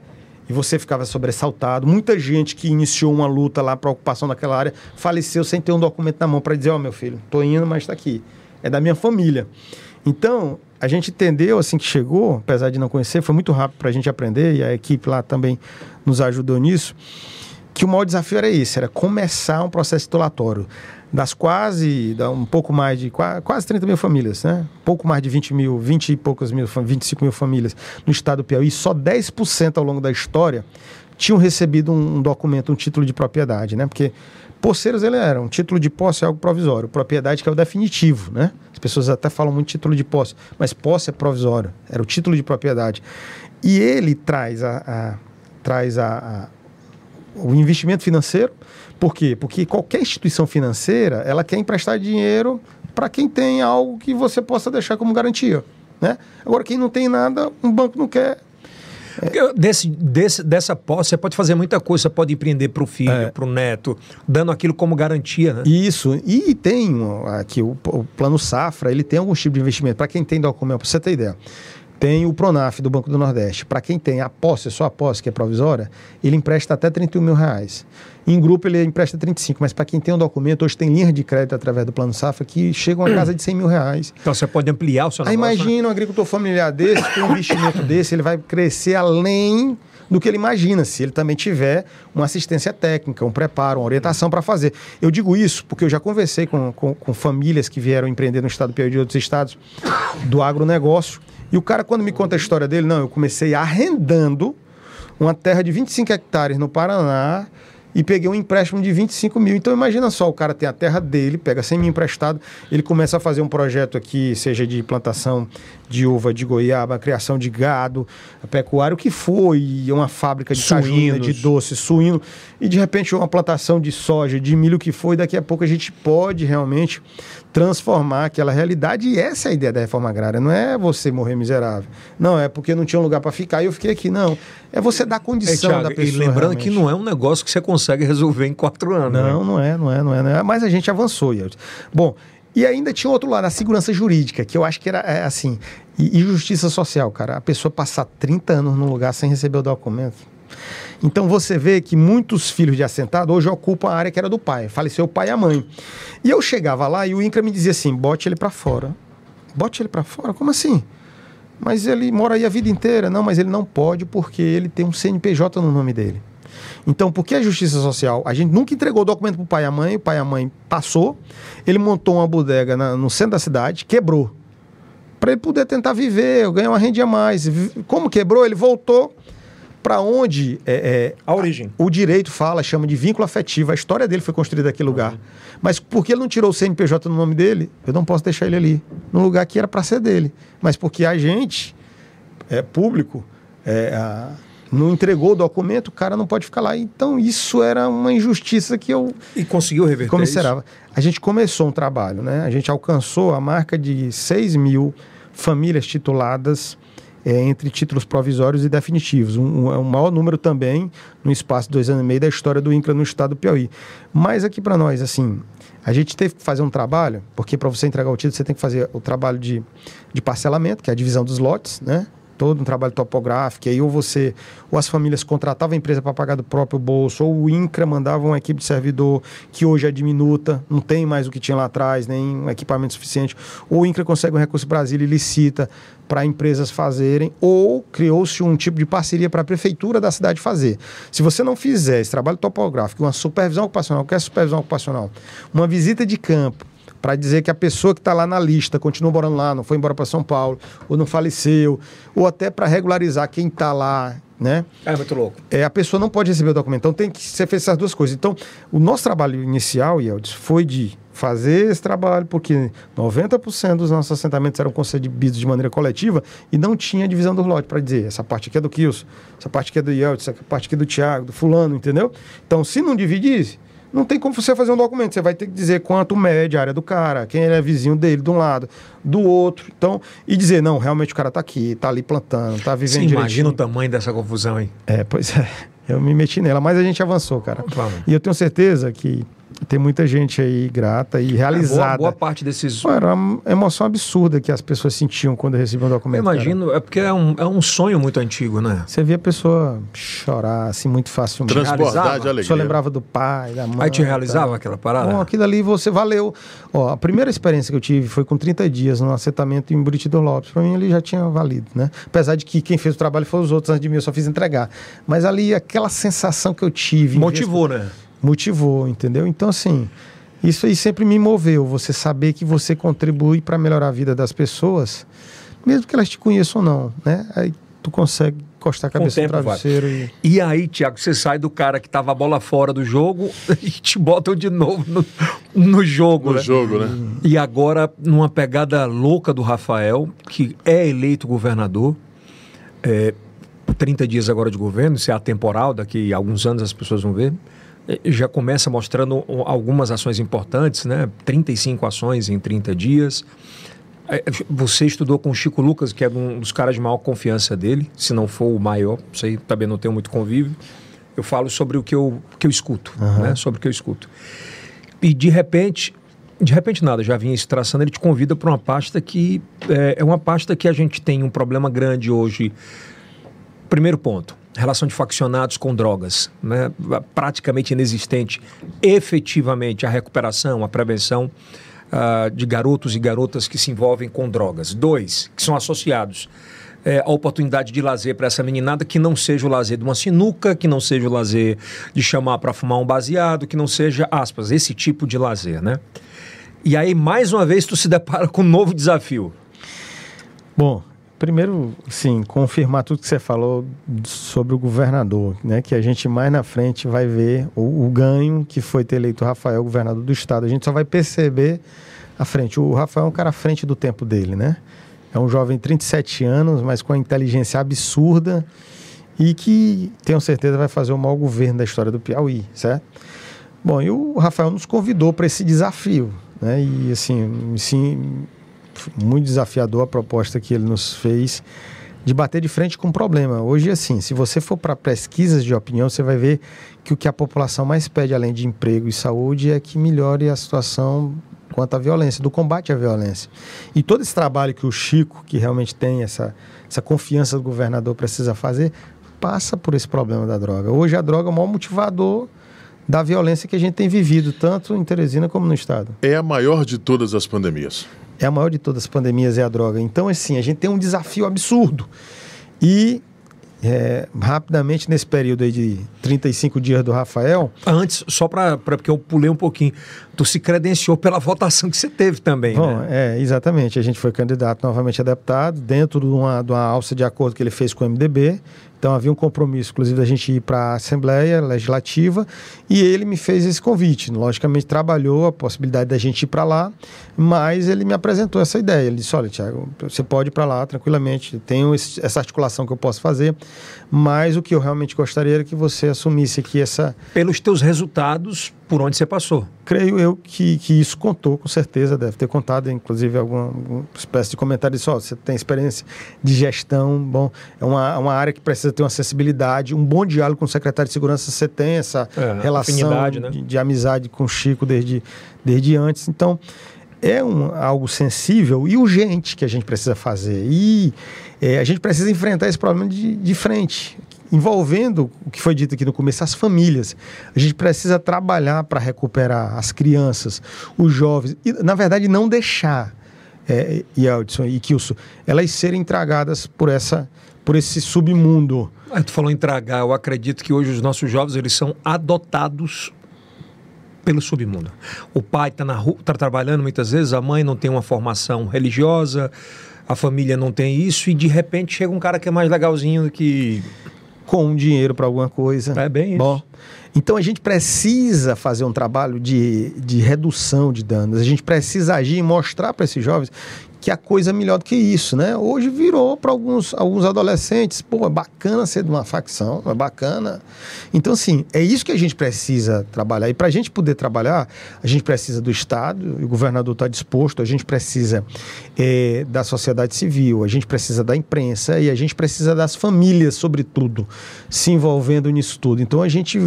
E você ficava sobressaltado. Muita gente que iniciou uma luta lá para ocupação daquela área faleceu sem ter um documento na mão para dizer: Ó, oh, meu filho, tô indo, mas está aqui. É da minha família. Então, a gente entendeu assim que chegou, apesar de não conhecer, foi muito rápido para a gente aprender e a equipe lá também nos ajudou nisso. Que o maior desafio era esse, era começar um processo titulatório das quase, da um pouco mais de quase 30 mil famílias, né? Pouco mais de 20 mil, 20 e poucas mil, 25 mil famílias no estado do Piauí, só 10% ao longo da história tinham recebido um, um, documento, um título de propriedade, né? Porque poceiros ele era um título de posse é algo provisório, propriedade que é o definitivo, né? As pessoas até falam muito título de posse, mas posse é provisório, era o título de propriedade. E ele traz a, a traz a, a o investimento financeiro, por quê? Porque qualquer instituição financeira, ela quer emprestar dinheiro para quem tem algo que você possa deixar como garantia. Né? Agora, quem não tem nada, um banco não quer. É... Desse, desse, dessa posse, você pode fazer muita coisa. Você pode empreender para o filho, é. para o neto, dando aquilo como garantia. Né? Isso. E tem aqui o, o plano Safra, ele tem algum tipo de investimento. Para quem tem documento, para você ter ideia. Tem o Pronaf do Banco do Nordeste. Para quem tem a posse, só a posse, que é provisória, ele empresta até 31 mil reais. Em grupo ele empresta 35, mas para quem tem um documento, hoje tem linhas de crédito através do Plano Safra que chegam a casa de 100 mil reais. Então você pode ampliar o seu Aí negócio, imagina né? um agricultor familiar desse, com um investimento desse, ele vai crescer além do que ele imagina, se ele também tiver uma assistência técnica, um preparo, uma orientação para fazer. Eu digo isso porque eu já conversei com, com, com famílias que vieram empreender no estado do Piauí e de outros estados do agronegócio. E o cara, quando me conta a história dele, não, eu comecei arrendando uma terra de 25 hectares no Paraná e peguei um empréstimo de 25 mil. Então imagina só, o cara tem a terra dele, pega 100 mil emprestado, ele começa a fazer um projeto aqui, seja de plantação de uva, de goiaba, criação de gado, pecuário, o que for, e uma fábrica de cajuna, de doce, suíno, e de repente uma plantação de soja, de milho, o que for, e daqui a pouco a gente pode realmente transformar aquela realidade. E essa é a ideia da reforma agrária. Não é você morrer miserável. Não, é porque não tinha um lugar para ficar e eu fiquei aqui. Não. É você dar condição é, Thiago, da pessoa. E lembrando realmente. que não é um negócio que você consegue resolver em quatro anos. Não, né? não, é, não é, não é, não é. Mas a gente avançou. Bom, e ainda tinha outro lado, a segurança jurídica, que eu acho que era é, assim. E, e justiça social, cara. A pessoa passar 30 anos num lugar sem receber o documento. Então você vê que muitos filhos de assentado hoje ocupam a área que era do pai. Faleceu o pai e a mãe. E eu chegava lá e o INCRA me dizia assim: bote ele para fora. Bote ele para fora? Como assim? Mas ele mora aí a vida inteira. Não, mas ele não pode porque ele tem um CNPJ no nome dele. Então, por que a justiça social? A gente nunca entregou o documento para o pai e a mãe, o pai e a mãe passou, ele montou uma bodega na, no centro da cidade, quebrou. Para ele poder tentar viver, ganhar uma renda a mais. Como quebrou, ele voltou para onde é, é, a origem. o direito fala, chama de vínculo afetivo. A história dele foi construída naquele lugar. Uhum. Mas porque ele não tirou o CNPJ no nome dele, eu não posso deixar ele ali, num lugar que era para ser dele. Mas porque a gente, é, público, é, a, não entregou o documento, o cara não pode ficar lá. Então isso era uma injustiça que eu. E conseguiu reverter comisserava. isso? A gente começou um trabalho, né? A gente alcançou a marca de 6 mil famílias tituladas é, entre títulos provisórios e definitivos. Um, um, é um maior número também no espaço de dois anos e meio da história do INCRA no estado do Piauí. Mas aqui para nós, assim, a gente teve que fazer um trabalho, porque para você entregar o título você tem que fazer o trabalho de, de parcelamento, que é a divisão dos lotes, né? Todo um trabalho topográfico, aí ou você, ou as famílias contratavam a empresa para pagar do próprio bolso, ou o INCRA mandava uma equipe de servidor que hoje é diminuta, não tem mais o que tinha lá atrás, nem um equipamento suficiente, ou o INCRA consegue um recurso Brasília e licita para empresas fazerem, ou criou-se um tipo de parceria para a prefeitura da cidade fazer. Se você não fizer esse trabalho topográfico, uma supervisão ocupacional, que é supervisão ocupacional? Uma visita de campo, para dizer que a pessoa que está lá na lista continua morando lá, não foi embora para São Paulo, ou não faleceu, ou até para regularizar quem está lá, né? É muito louco. É, a pessoa não pode receber o documento. Então tem que ser feito essas duas coisas. Então, o nosso trabalho inicial, Yeldis, foi de fazer esse trabalho, porque 90% dos nossos assentamentos eram concebidos de maneira coletiva e não tinha divisão do lote para dizer essa parte aqui é do Kilson, essa parte aqui é do Yeldis, essa parte aqui é do Thiago, do fulano, entendeu? Então, se não dividisse, não tem como você fazer um documento. Você vai ter que dizer quanto mede a área do cara, quem é vizinho dele de um lado, do outro. Então, e dizer, não, realmente o cara está aqui, está ali plantando, está vivendo Você imagina o tamanho dessa confusão aí. É, pois é. Eu me meti nela, mas a gente avançou, cara. E eu tenho certeza que tem muita gente aí grata e realizada. É, boa, boa, parte desses. Era uma emoção absurda que as pessoas sentiam quando recebiam um documento. Eu imagino, cara. é porque é um, é um sonho muito antigo, né? Você via a pessoa chorar assim muito facilmente. Transbordar de alegria. Só lembrava do pai, da mãe. Aí te realizava aquela parada? Bom, aquilo ali você valeu. Ó, a primeira experiência que eu tive foi com 30 dias no assentamento em Buriti do Lopes. Para mim ali já tinha valido, né? Apesar de que quem fez o trabalho foi os outros antes de mim, eu só fiz entregar. Mas ali aquela sensação que eu tive. Motivou, né? Motivou, entendeu? Então assim. Isso aí sempre me moveu, você saber que você contribui para melhorar a vida das pessoas, mesmo que elas te conheçam ou não, né? Aí tu consegue encostar a cabeça no travesseiro. E... e... aí, Tiago, você sai do cara que tava a bola fora do jogo e te botam de novo no, no jogo. No né? jogo, né? E agora, numa pegada louca do Rafael, que é eleito governador, é, 30 dias agora de governo, isso é atemporal, daqui a alguns anos as pessoas vão ver. É, já começa mostrando algumas ações importantes, né? 35 ações em 30 dias. É, você estudou com o Chico Lucas, que é um dos caras de maior confiança dele, se não for o maior, sei, também não tenho muito convívio. Eu falo sobre o que eu, que eu escuto, uhum. né? Sobre o que eu escuto. E de repente, de repente nada, já vinha se traçando, ele te convida para uma pasta que é, é uma pasta que a gente tem um problema grande hoje. Primeiro ponto, relação de faccionados com drogas, né? praticamente inexistente. Efetivamente, a recuperação, a prevenção uh, de garotos e garotas que se envolvem com drogas. Dois, que são associados é, oportunidade de lazer para essa meninada que não seja o lazer de uma sinuca, que não seja o lazer de chamar para fumar um baseado, que não seja, aspas, esse tipo de lazer, né? E aí, mais uma vez, tu se depara com um novo desafio. Bom, primeiro, sim, confirmar tudo que você falou sobre o governador, né? Que a gente mais na frente vai ver o, o ganho que foi ter eleito o Rafael governador do estado. A gente só vai perceber à frente. O Rafael é um cara à frente do tempo dele, né? É um jovem de 37 anos, mas com a inteligência absurda e que tenho certeza vai fazer o maior governo da história do Piauí, certo? Bom, e o Rafael nos convidou para esse desafio, né? E assim, sim, muito desafiador a proposta que ele nos fez de bater de frente com o problema. Hoje, assim, se você for para pesquisas de opinião, você vai ver que o que a população mais pede, além de emprego e saúde, é que melhore a situação quanto à violência, do combate à violência. E todo esse trabalho que o Chico, que realmente tem essa, essa confiança do governador, precisa fazer, passa por esse problema da droga. Hoje a droga é o maior motivador da violência que a gente tem vivido, tanto em Teresina como no estado. É a maior de todas as pandemias. É a maior de todas as pandemias é a droga. Então, assim, a gente tem um desafio absurdo. E é, rapidamente nesse período aí de 35 dias do Rafael. Antes, só para porque eu pulei um pouquinho, tu se credenciou pela votação que você teve também. Bom, né? é, exatamente. A gente foi candidato novamente a deputado dentro de uma, de uma alça de acordo que ele fez com o MDB. Então havia um compromisso, inclusive, da gente ir para a Assembleia Legislativa e ele me fez esse convite. Logicamente, trabalhou a possibilidade da gente ir para lá, mas ele me apresentou essa ideia. Ele disse: Olha, Tiago, você pode ir para lá tranquilamente, tenho esse, essa articulação que eu posso fazer, mas o que eu realmente gostaria era que você assumisse aqui essa. Pelos teus resultados, por onde você passou. Creio eu que, que isso contou, com certeza, deve ter contado, inclusive, alguma, alguma espécie de comentário de só, você tem experiência de gestão, bom, é uma, uma área que precisa ter uma acessibilidade, um bom diálogo com o secretário de segurança, você tem essa é, relação né? de, de, amizade com o Chico desde, desde antes, então é um, algo sensível e urgente que a gente precisa fazer. E é, a gente precisa enfrentar esse problema de, de frente envolvendo o que foi dito aqui no começo, as famílias. A gente precisa trabalhar para recuperar as crianças, os jovens, e, na verdade, não deixar, é, e Eldson e Kilson, elas serem tragadas por, essa, por esse submundo. Ah, tu falou em tragar, eu acredito que hoje os nossos jovens eles são adotados pelo submundo. O pai está na rua, está trabalhando muitas vezes, a mãe não tem uma formação religiosa, a família não tem isso e de repente chega um cara que é mais legalzinho do que com dinheiro para alguma coisa. É bem isso. Bom, então a gente precisa fazer um trabalho de, de redução de danos. A gente precisa agir e mostrar para esses jovens que a coisa é melhor do que isso, né? Hoje virou para alguns, alguns adolescentes, pô, é bacana ser de uma facção, é bacana. Então, assim, é isso que a gente precisa trabalhar. E para a gente poder trabalhar, a gente precisa do Estado, e o governador está disposto, a gente precisa é, da sociedade civil, a gente precisa da imprensa e a gente precisa das famílias, sobretudo, se envolvendo nisso tudo. Então, a gente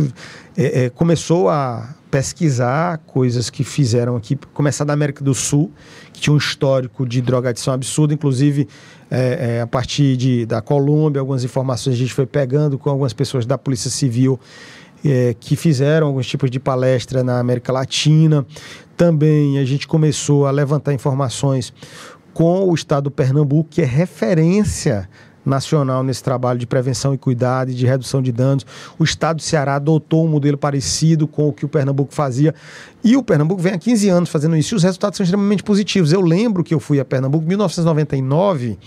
é, é, começou a pesquisar coisas que fizeram aqui, começar da América do Sul, que tinha um histórico de drogadição absurdo, inclusive é, é, a partir de, da Colômbia, algumas informações a gente foi pegando com algumas pessoas da Polícia Civil é, que fizeram alguns tipos de palestra na América Latina. Também a gente começou a levantar informações com o estado do Pernambuco, que é referência nacional nesse trabalho de prevenção e cuidado e de redução de danos. O estado do Ceará adotou um modelo parecido com o que o Pernambuco fazia. E o Pernambuco vem há 15 anos fazendo isso e os resultados são extremamente positivos. Eu lembro que eu fui a Pernambuco em 1999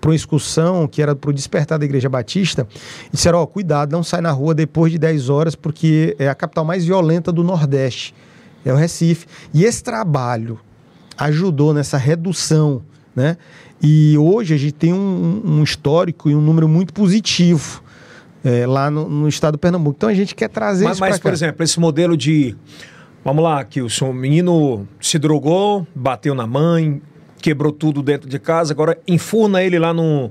para uma excursão que era para o despertar da Igreja Batista e disseram: Ó, oh, cuidado, não sai na rua depois de 10 horas porque é a capital mais violenta do Nordeste. É o Recife. E esse trabalho ajudou nessa redução, né? E hoje a gente tem um, um histórico e um número muito positivo é, lá no, no, estado do Pernambuco. Então a gente quer trazer mas, isso Mas, por exemplo, esse modelo de. Vamos lá, que o menino se drogou, bateu na mãe, quebrou tudo dentro de casa, agora enfurna ele lá no.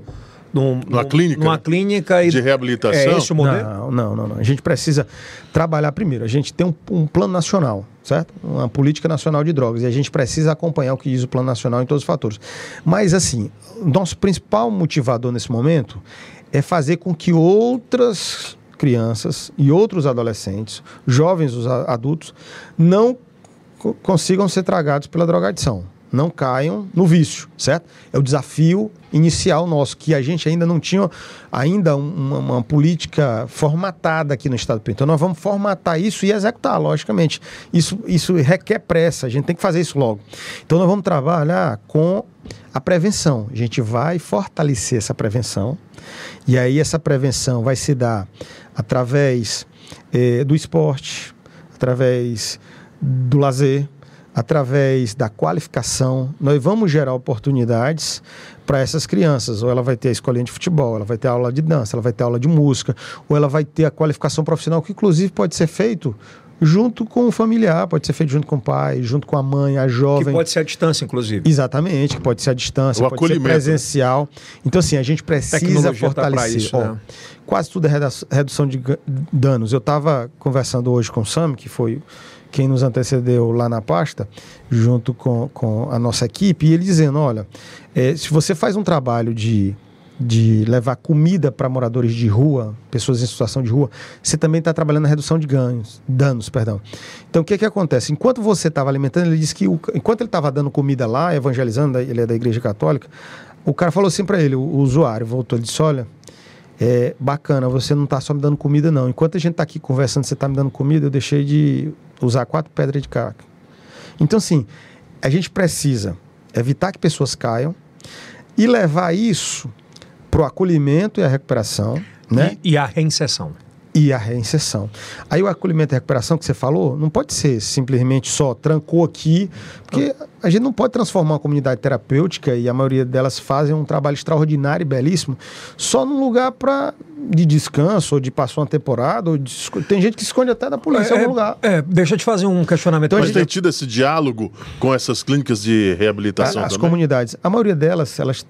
Num, numa clínica? Numa clínica e... De reabilitação? É esse o modelo? Não, não, não, não. A gente precisa trabalhar primeiro. A gente tem um, um plano nacional certo? Uma política nacional de drogas. E a gente precisa acompanhar o que diz o Plano Nacional em todos os fatores. Mas, assim, nosso principal motivador nesse momento é fazer com que outras crianças e outros adolescentes, jovens, os adultos, não consigam ser tragados pela drogadição. Não caiam no vício, certo? É o desafio inicial nosso, que a gente ainda não tinha ainda uma, uma política formatada aqui no Estado do Piauí. Então nós vamos formatar isso e executar, logicamente. Isso, isso requer pressa, a gente tem que fazer isso logo. Então nós vamos trabalhar com a prevenção. A gente vai fortalecer essa prevenção. E aí essa prevenção vai se dar através eh, do esporte, através do lazer, através da qualificação. Nós vamos gerar oportunidades para essas crianças. Ou ela vai ter a escolinha de futebol, ela vai ter aula de dança, ela vai ter aula de música, ou ela vai ter a qualificação profissional, que inclusive pode ser feito junto com o familiar, pode ser feito junto com o pai, junto com a mãe, a jovem. Que pode ser à distância, inclusive. Exatamente, que pode ser à distância, o pode ser presencial. Então, assim, a gente precisa tá fortalecer. Tá isso, né? quase tudo é redução de danos. Eu estava conversando hoje com o Sam, que foi quem nos antecedeu lá na pasta, junto com, com a nossa equipe, e ele dizendo: olha, é, se você faz um trabalho de de levar comida para moradores de rua, pessoas em situação de rua, você também está trabalhando na redução de ganhos, danos, perdão. Então o que que acontece? Enquanto você estava alimentando, ele disse que o, enquanto ele estava dando comida lá, evangelizando, ele é da Igreja Católica, o cara falou assim para ele, o, o, usuário voltou, ele disse, olha, é bacana, você não está só me dando comida não. Enquanto a gente está aqui conversando, você está me dando comida, eu deixei de usar quatro pedras de caca. Então assim, a gente precisa evitar que pessoas caiam e levar isso para o acolhimento e a recuperação. Né? E, e a reinserção e a reinserção. Aí o acolhimento e a recuperação que você falou, não pode ser simplesmente só trancou aqui, porque a gente não pode transformar uma comunidade terapêutica e a maioria delas fazem um trabalho extraordinário e belíssimo só num lugar para de descanso ou de passar uma temporada, ou de... tem gente que esconde até da polícia é, em algum lugar. É, deixa eu te fazer um questionamento. Então, a gente tem tido esse diálogo com essas clínicas de reabilitação As também? comunidades, a maioria delas, elas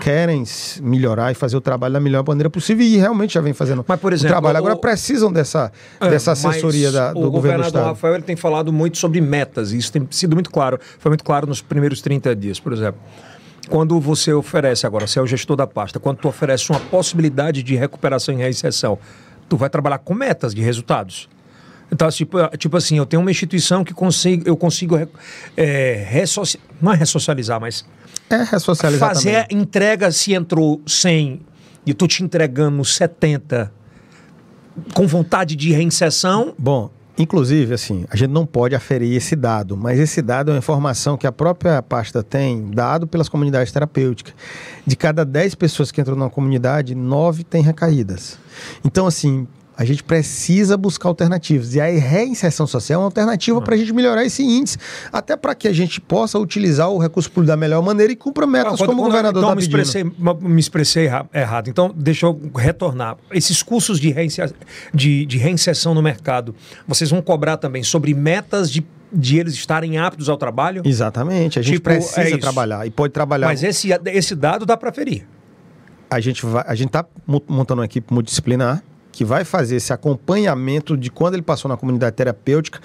querem melhorar e fazer o trabalho da melhor maneira possível e realmente já vem fazendo mas, por exemplo, o trabalho. Agora precisam dessa, é, dessa assessoria da, do governo do Estado. O Rafael ele tem falado muito sobre metas e isso tem sido muito claro. Foi muito claro nos primeiros 30 dias, por exemplo. Quando você oferece agora, você é o gestor da pasta, quando tu oferece uma possibilidade de recuperação e reinserção, tu vai trabalhar com metas de resultados. Então, tipo, tipo assim, eu tenho uma instituição que consigo, eu consigo é, não é ressocializar, mas é ressocializar Fazer também. entrega se entrou 100 e tô te entregando 70 com vontade de reinserção. Bom, inclusive, assim, a gente não pode aferir esse dado, mas esse dado é uma informação que a própria pasta tem, dado pelas comunidades terapêuticas. De cada 10 pessoas que entram numa comunidade, 9 têm recaídas. Então, assim, a gente precisa buscar alternativas. E a reinserção social é uma alternativa para a gente melhorar esse índice, até para que a gente possa utilizar o recurso público da melhor maneira e cumpra metas ah, como o governador então, está me expressei, me expressei errado. Então, deixa eu retornar. Esses cursos de, reinser, de, de reinserção no mercado, vocês vão cobrar também sobre metas de de eles estarem aptos ao trabalho? Exatamente, a gente tipo, precisa é trabalhar e pode trabalhar. Mas esse, esse dado dá para ferir. A gente vai, a gente está montando uma equipe multidisciplinar que vai fazer esse acompanhamento de quando ele passou na comunidade terapêutica,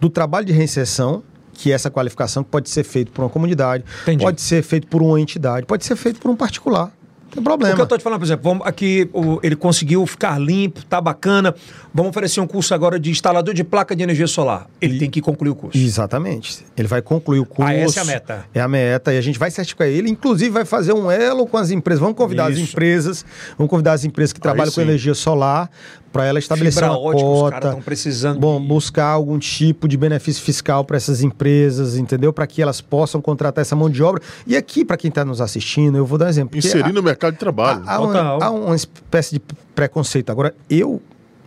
do trabalho de reinserção, que é essa qualificação que pode ser feito por uma comunidade, Entendi. pode ser feito por uma entidade, pode ser feito por um particular tem problema. O que eu estou te falando, por exemplo, vamos, aqui o, ele conseguiu ficar limpo, tá bacana. Vamos oferecer um curso agora de instalador de placa de energia solar. Ele e, tem que concluir o curso. Exatamente. Ele vai concluir o curso. Ah, essa é a meta. É a meta. E a gente vai certificar ele. Inclusive, vai fazer um elo com as empresas. Vamos convidar Isso. as empresas. Vamos convidar as empresas que trabalham com energia solar para ela estabelecer Fibra uma ótica, cota. Os precisando. Bom, de... buscar algum tipo de benefício fiscal para essas empresas, entendeu? Para que elas possam contratar essa mão de obra. E aqui, para quem está nos assistindo, eu vou dar um exemplo. Inserir no mercado de trabalho. Há, há, uma, há uma espécie de preconceito. Agora, eu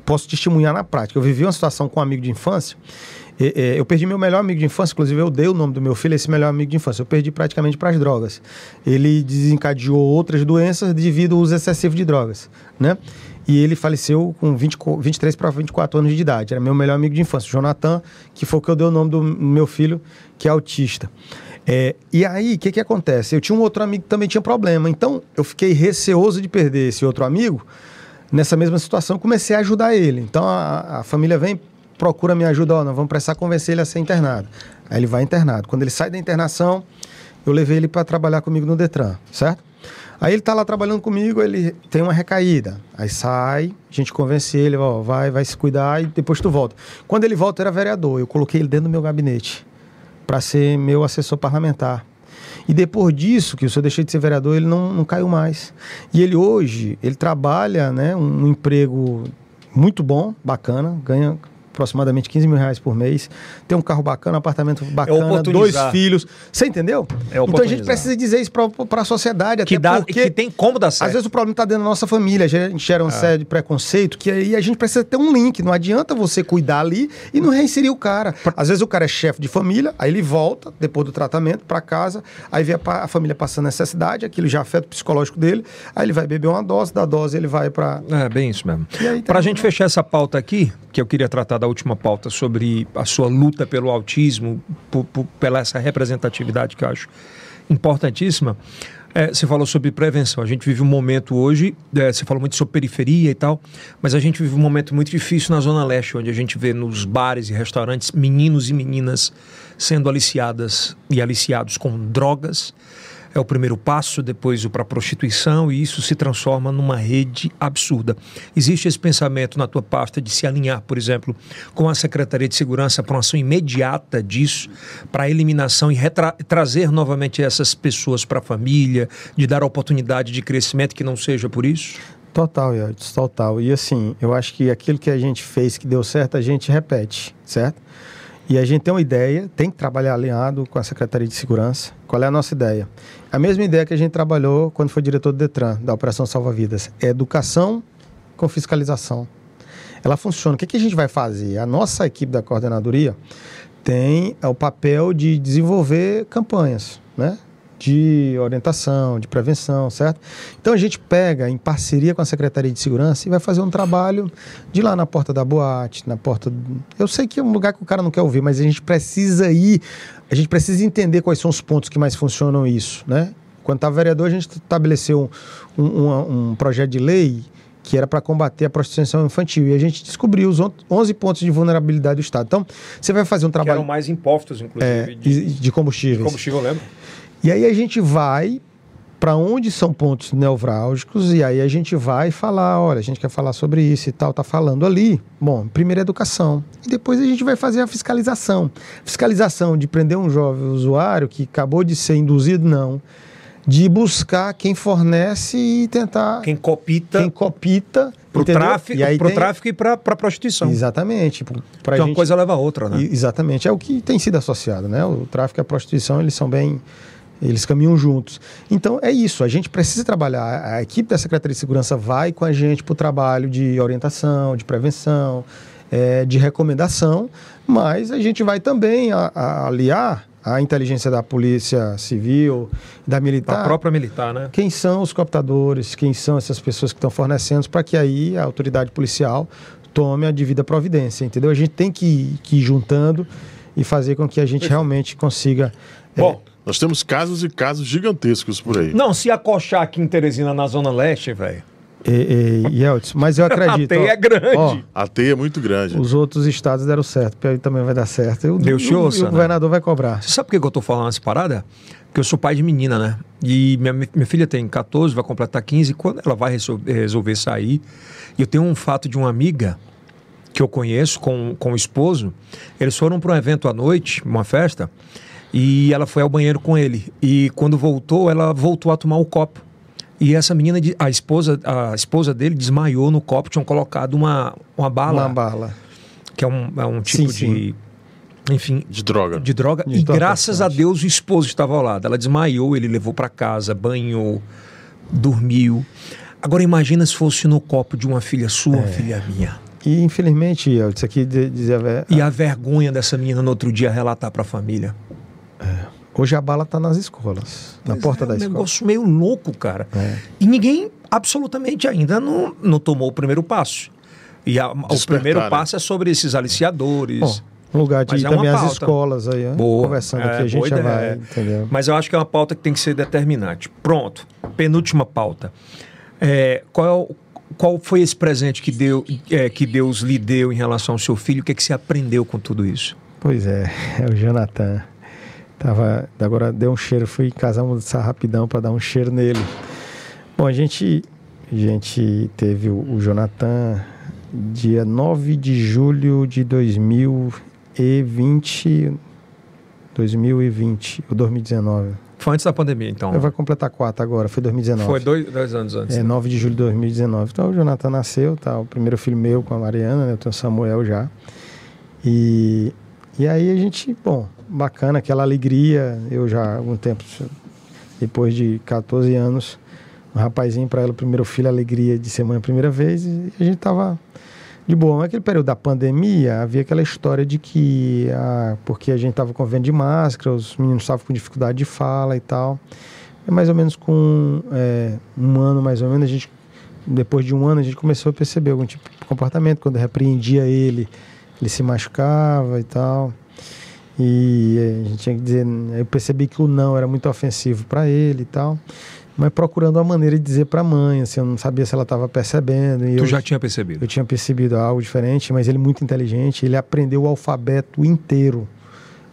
posso testemunhar na prática. Eu vivi uma situação com um amigo de infância. Eu perdi meu melhor amigo de infância, inclusive eu dei o nome do meu filho, esse melhor amigo de infância. Eu perdi praticamente para as drogas. Ele desencadeou outras doenças devido ao uso excessivo de drogas, né? E ele faleceu com 20, 23 para 24 anos de idade. Era meu melhor amigo de infância, Jonathan, que foi o que eu dei o nome do meu filho, que é autista. É, e aí, o que, que acontece? Eu tinha um outro amigo que também tinha problema. Então, eu fiquei receoso de perder esse outro amigo nessa mesma situação. Comecei a ajudar ele. Então, a, a família vem, procura me ajuda. Ó, nós vamos precisar convencer ele a ser internado. Aí ele vai internado. Quando ele sai da internação, eu levei ele para trabalhar comigo no Detran, certo? Aí ele tá lá trabalhando comigo, ele tem uma recaída. Aí sai, a gente convence ele, ó, vai, vai se cuidar e depois tu volta. Quando ele volta, era vereador. Eu coloquei ele dentro do meu gabinete para ser meu assessor parlamentar. E depois disso, que o senhor deixou de ser vereador, ele não, não caiu mais. E ele hoje, ele trabalha né, um, um emprego muito bom, bacana, ganha aproximadamente 15 mil reais por mês, tem um carro bacana, um apartamento É bacana, dois filhos. Você entendeu? É então a gente precisa dizer isso para a sociedade, Que, dá, porque que tem como dar certo. às vezes o problema está dentro da nossa família, a gente gera É. uma série de preconceito, que aí a gente precisa ter um link. Não adianta você cuidar ali e não reinserir o cara. Às vezes o cara é chefe de família, aí ele volta, depois do tratamento, para casa, aí vê a, a família passando necessidade, aquilo já afeta o psicológico dele, aí ele vai beber uma dose, da dose ele vai para. É, bem isso mesmo. Para a gente fechar essa pauta aqui, que eu queria tratar da última pauta sobre a sua luta pelo autismo, por- por- pela essa representatividade que eu acho importantíssima. É, você falou sobre prevenção. A gente vive um momento hoje, é, você falou muito sobre periferia e tal, mas a gente vive um momento muito difícil na Zona Leste, onde a gente vê nos bares e restaurantes meninos e meninas sendo aliciadas e aliciados com drogas. É o primeiro passo, depois o para prostituição, e isso se transforma numa rede absurda. Existe esse pensamento na tua pasta de se alinhar, por exemplo, com a Secretaria de Segurança para uma ação imediata disso, para eliminação e trazer novamente essas pessoas para a família, de dar oportunidade de crescimento que não seja por isso? Total, Yeltsin, total. E assim, eu acho que aquilo que a gente fez que deu certo, a gente repete, certo? E a gente tem uma ideia, tem que trabalhar alinhado com a Secretaria de Segurança. Qual é a nossa ideia? A mesma ideia que a gente trabalhou quando foi diretor do Detran, da Operação Salva Vidas. É educação com fiscalização. Ela funciona. O que, que a gente vai fazer? A nossa equipe da coordenadoria tem é, o papel de desenvolver campanhas, né? De orientação, de prevenção, certo? Então a gente pega em parceria com a Secretaria de Segurança e vai fazer um trabalho de lá na porta da boate, na porta. do- Eu sei que é um lugar que o cara não quer ouvir, mas a gente precisa ir, a gente precisa entender quais são os pontos que mais funcionam isso, né? Quando estava vereador, a gente estabeleceu um, um, um projeto de lei que era para combater a prostituição infantil. E a gente descobriu os on- 11 pontos de vulnerabilidade do Estado. Então, você vai fazer um Que eram trabalho mais impostos, é, inclusive, de, de combustíveis. combustível, lembra? E aí a gente vai para onde são pontos nevrálgicos e aí a gente vai falar, olha, a gente quer falar sobre isso e tal, tá falando ali. Bom, primeiro é educação. E depois a gente vai fazer a fiscalização. Fiscalização de prender um jovem usuário que acabou de ser induzido, não. De buscar quem fornece e tentar Quem copita quem copita pro entendeu? tráfico, E aí pro tem- tráfico e para a prostituição. Exatamente. Para Porque uma coisa leva a outra, né? Exatamente, é o que tem sido associado, né? O tráfico e a prostituição, eles são bem eles caminham juntos. Então é isso, a gente precisa trabalhar. A equipe da Secretaria de Segurança vai com a gente para o trabalho de orientação, de prevenção, eh, de recomendação, mas a gente vai também a- a aliar a inteligência da Polícia Civil, da Militar, Da própria militar, né? quem são os cooptadores, quem são essas pessoas que estão fornecendo, para que aí a autoridade policial tome a devida providência, entendeu? A gente tem que ir, que ir juntando e fazer com que a gente realmente consiga. é, Bom, Nós temos casos e casos gigantescos por aí. não, se acochar aqui em Teresina, na Zona Leste, velho, e, e, Yeltsin, mas eu acredito. a teia ó, é grande. ó, A teia é muito grande. os outros estados deram certo, Piauí também vai dar certo. Eu, Deus te e o- ouça, e o né? governador vai cobrar. Você sabe por que que eu tô falando essa parada? Porque eu sou pai de menina, né? E minha, minha filha tem 14, vai completar 15. Quando ela vai resolver, resolver sair, e eu tenho um fato de uma amiga que eu conheço com, com o esposo. Eles foram para um evento à noite, uma festa, e ela foi ao banheiro com ele. E quando voltou, ela voltou a tomar o copo. E essa menina, a esposa, a esposa dele desmaiou no copo, tinham colocado uma, uma bala, Uma bala. que é um, é um tipo Sim, de. Enfim, De droga. de droga. De e droga, graças a. Deus o esposo estava ao lado. Ela desmaiou, ele levou para casa, banhou, dormiu. Agora imagina se fosse no copo de uma filha sua, É. filha minha. E infelizmente, isso aqui de- dizer a ver- E a vergonha dessa menina no outro dia relatar para a família. Hoje a bala está nas escolas, na porta é, da um escola. negócio meio louco, cara. É. E ninguém absolutamente ainda não, não tomou o primeiro passo. E a- o primeiro né? passo é sobre esses aliciadores. Bom, um lugar de ir é também as escolas aí, ó, Boa. conversando É, aqui, a gente boa já ideia. vai, entendeu? Mas eu acho que é uma pauta que tem que ser determinante. Pronto, penúltima pauta. É, qual, é qual foi esse presente que, deu, é, que Deus lhe deu em relação ao seu filho? O que, é que você aprendeu com tudo isso? Pois é, é o Jonathan. Tava, agora deu um cheiro, fui casar almoçar rapidão para dar um cheiro nele. Bom, a gente, a gente teve o, o Jonathan dia 9 de julho de 2020, 2020 ou 2019, Foi antes da pandemia, então. Vai completar quatro agora, foi 2019. Foi dois, dois anos antes. É, 9 de julho de 2019. Então o Jonathan nasceu, tá? O primeiro filho meu com a Mariana, né? Eu tenho o Samuel já. E, e aí a gente, bom, bacana, aquela alegria. Eu já algum tempo, depois de 14 anos, um rapazinho para ela, o primeiro filho, a alegria de ser mãe a primeira vez. E a gente tava de boa. Naquele período da pandemia, havia aquela história de que, ah, porque a gente estava convivendo de máscara, os meninos estavam com dificuldade de fala e tal. É mais ou menos com é, um ano, mais ou menos, a gente, depois de um ano, a gente começou a perceber algum tipo de comportamento. Quando repreendia ele, ele se machucava e tal. E a gente tinha que dizer, eu percebi que o não era muito ofensivo para ele e tal mas procurando uma maneira de dizer para a mãe, assim, eu não sabia se ela estava percebendo. tu eu, já tinha percebido? Eu tinha percebido algo diferente, mas ele é muito inteligente, ele aprendeu o alfabeto inteiro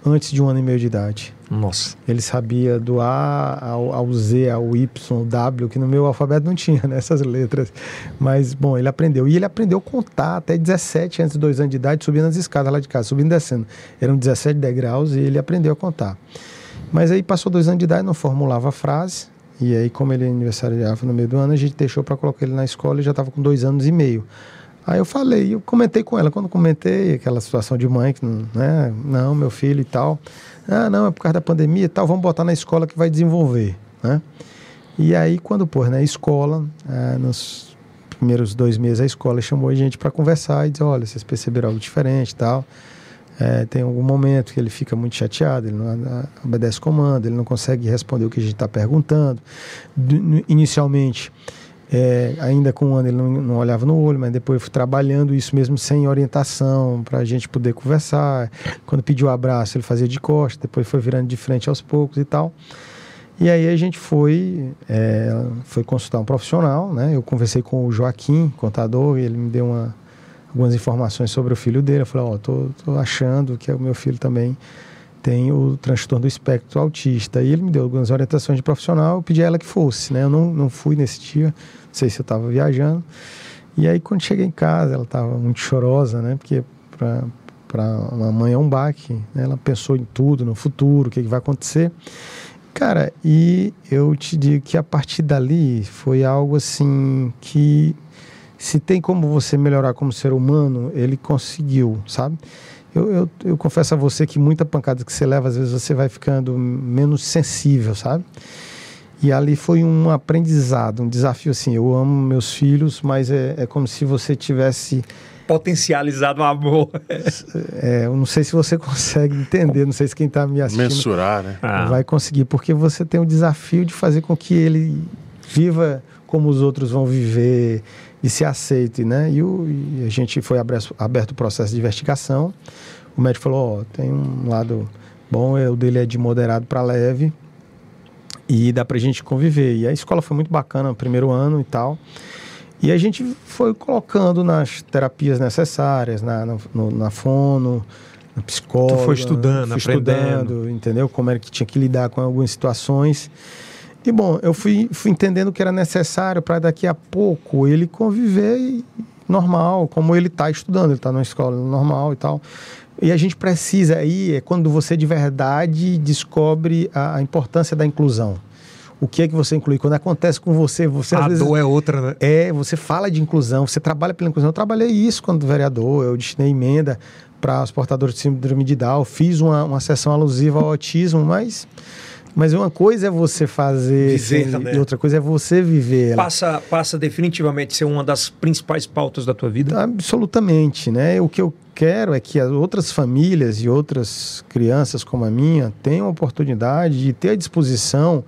antes de um ano e meio de idade. Nossa. Ele sabia do A ao, ao Z, ao Y, ao W, que no meu alfabeto não tinha nessas né, letras. Mas, bom, ele aprendeu. E ele aprendeu a contar até 17, antes de dois anos de idade, subindo as escadas lá de casa, subindo e descendo. Eram 17 degraus e ele aprendeu a contar. Mas aí passou dois anos de idade, não formulava frase, e aí, como ele aniversariava no meio do ano, a gente deixou para colocar ele na escola e já estava com dois anos e meio. Aí eu falei, eu comentei com ela, quando comentei aquela situação de mãe, que né, não, meu filho e tal. Ah, não, é por causa da pandemia e tal, vamos botar na escola que vai desenvolver, né? E aí, quando pôs na escola, ah, nos primeiros dois meses, a escola chamou a gente para conversar e dizer, olha, vocês perceberam algo diferente e tal. É, tem algum momento que ele fica muito chateado, ele não obedece comando, ele não consegue responder o que a gente está perguntando. Inicialmente, é, ainda com um ano ele não, não, olhava no olho, mas depois eu fui trabalhando isso mesmo sem orientação, para a gente poder conversar. Quando pediu abraço, ele fazia de costas, depois foi virando de frente aos poucos e tal. E aí a gente foi, é, foi consultar um profissional, né? Eu conversei com o Joaquim, contador, e ele me deu uma algumas informações sobre o filho dele. Eu falei, ó, oh, tô, tô achando que o meu filho também tem o transtorno do espectro autista. E ele me deu algumas orientações de profissional, eu pedi a ela que fosse, né? Eu não, não fui nesse dia, não sei se eu estava viajando. E aí, quando cheguei em casa, ela estava muito chorosa, né? Porque para uma mãe é um baque, né? Ela pensou em tudo, no futuro, o que, que vai acontecer. Cara, e eu te digo que a partir dali foi algo assim que se tem como você melhorar como ser humano, ele conseguiu, sabe? Eu, eu, eu, confesso a você que muita pancada que você leva, às vezes você vai ficando menos sensível, sabe? E ali foi um aprendizado, um desafio assim. Eu amo meus filhos, mas é, é como se você tivesse potencializado o amor. é, eu não sei se você consegue entender, não sei se quem está me assistindo mensurar, né? Vai conseguir, porque você tem o desafio de fazer com que ele viva como os outros vão viver e se aceite, né? E, o, e a gente foi aberto, aberto o processo de investigação. O médico falou, ó, tem um lado bom, é, o dele é de moderado para leve e dá pra gente conviver. E a escola foi muito bacana primeiro ano e tal. E a gente foi colocando nas terapias necessárias, na, na, no, na fono, na psicóloga. Tu foi estudando, fui aprendendo. Estudando, entendeu? Como era que tinha que lidar com algumas situações. E bom, eu fui, fui entendendo que era necessário para daqui a pouco ele conviver normal, como ele está estudando, ele está numa escola normal e tal. E a gente precisa aí, é quando você de verdade descobre a, a importância da inclusão. O que é que você inclui? Quando acontece com você, você a às vezes, dor é outra, né? É, você fala de inclusão, você trabalha pela inclusão. Eu trabalhei isso quando vereador, eu destinei emenda para os portadores de síndrome de Down, fiz uma, uma sessão alusiva ao autismo, mas mas uma coisa é você fazer viver, né? e outra coisa é você viver. Passa, passa definitivamente a ser uma das principais pautas da tua vida? Absolutamente, né? O que eu quero é que as outras famílias e outras crianças como a minha tenham a oportunidade de ter à disposição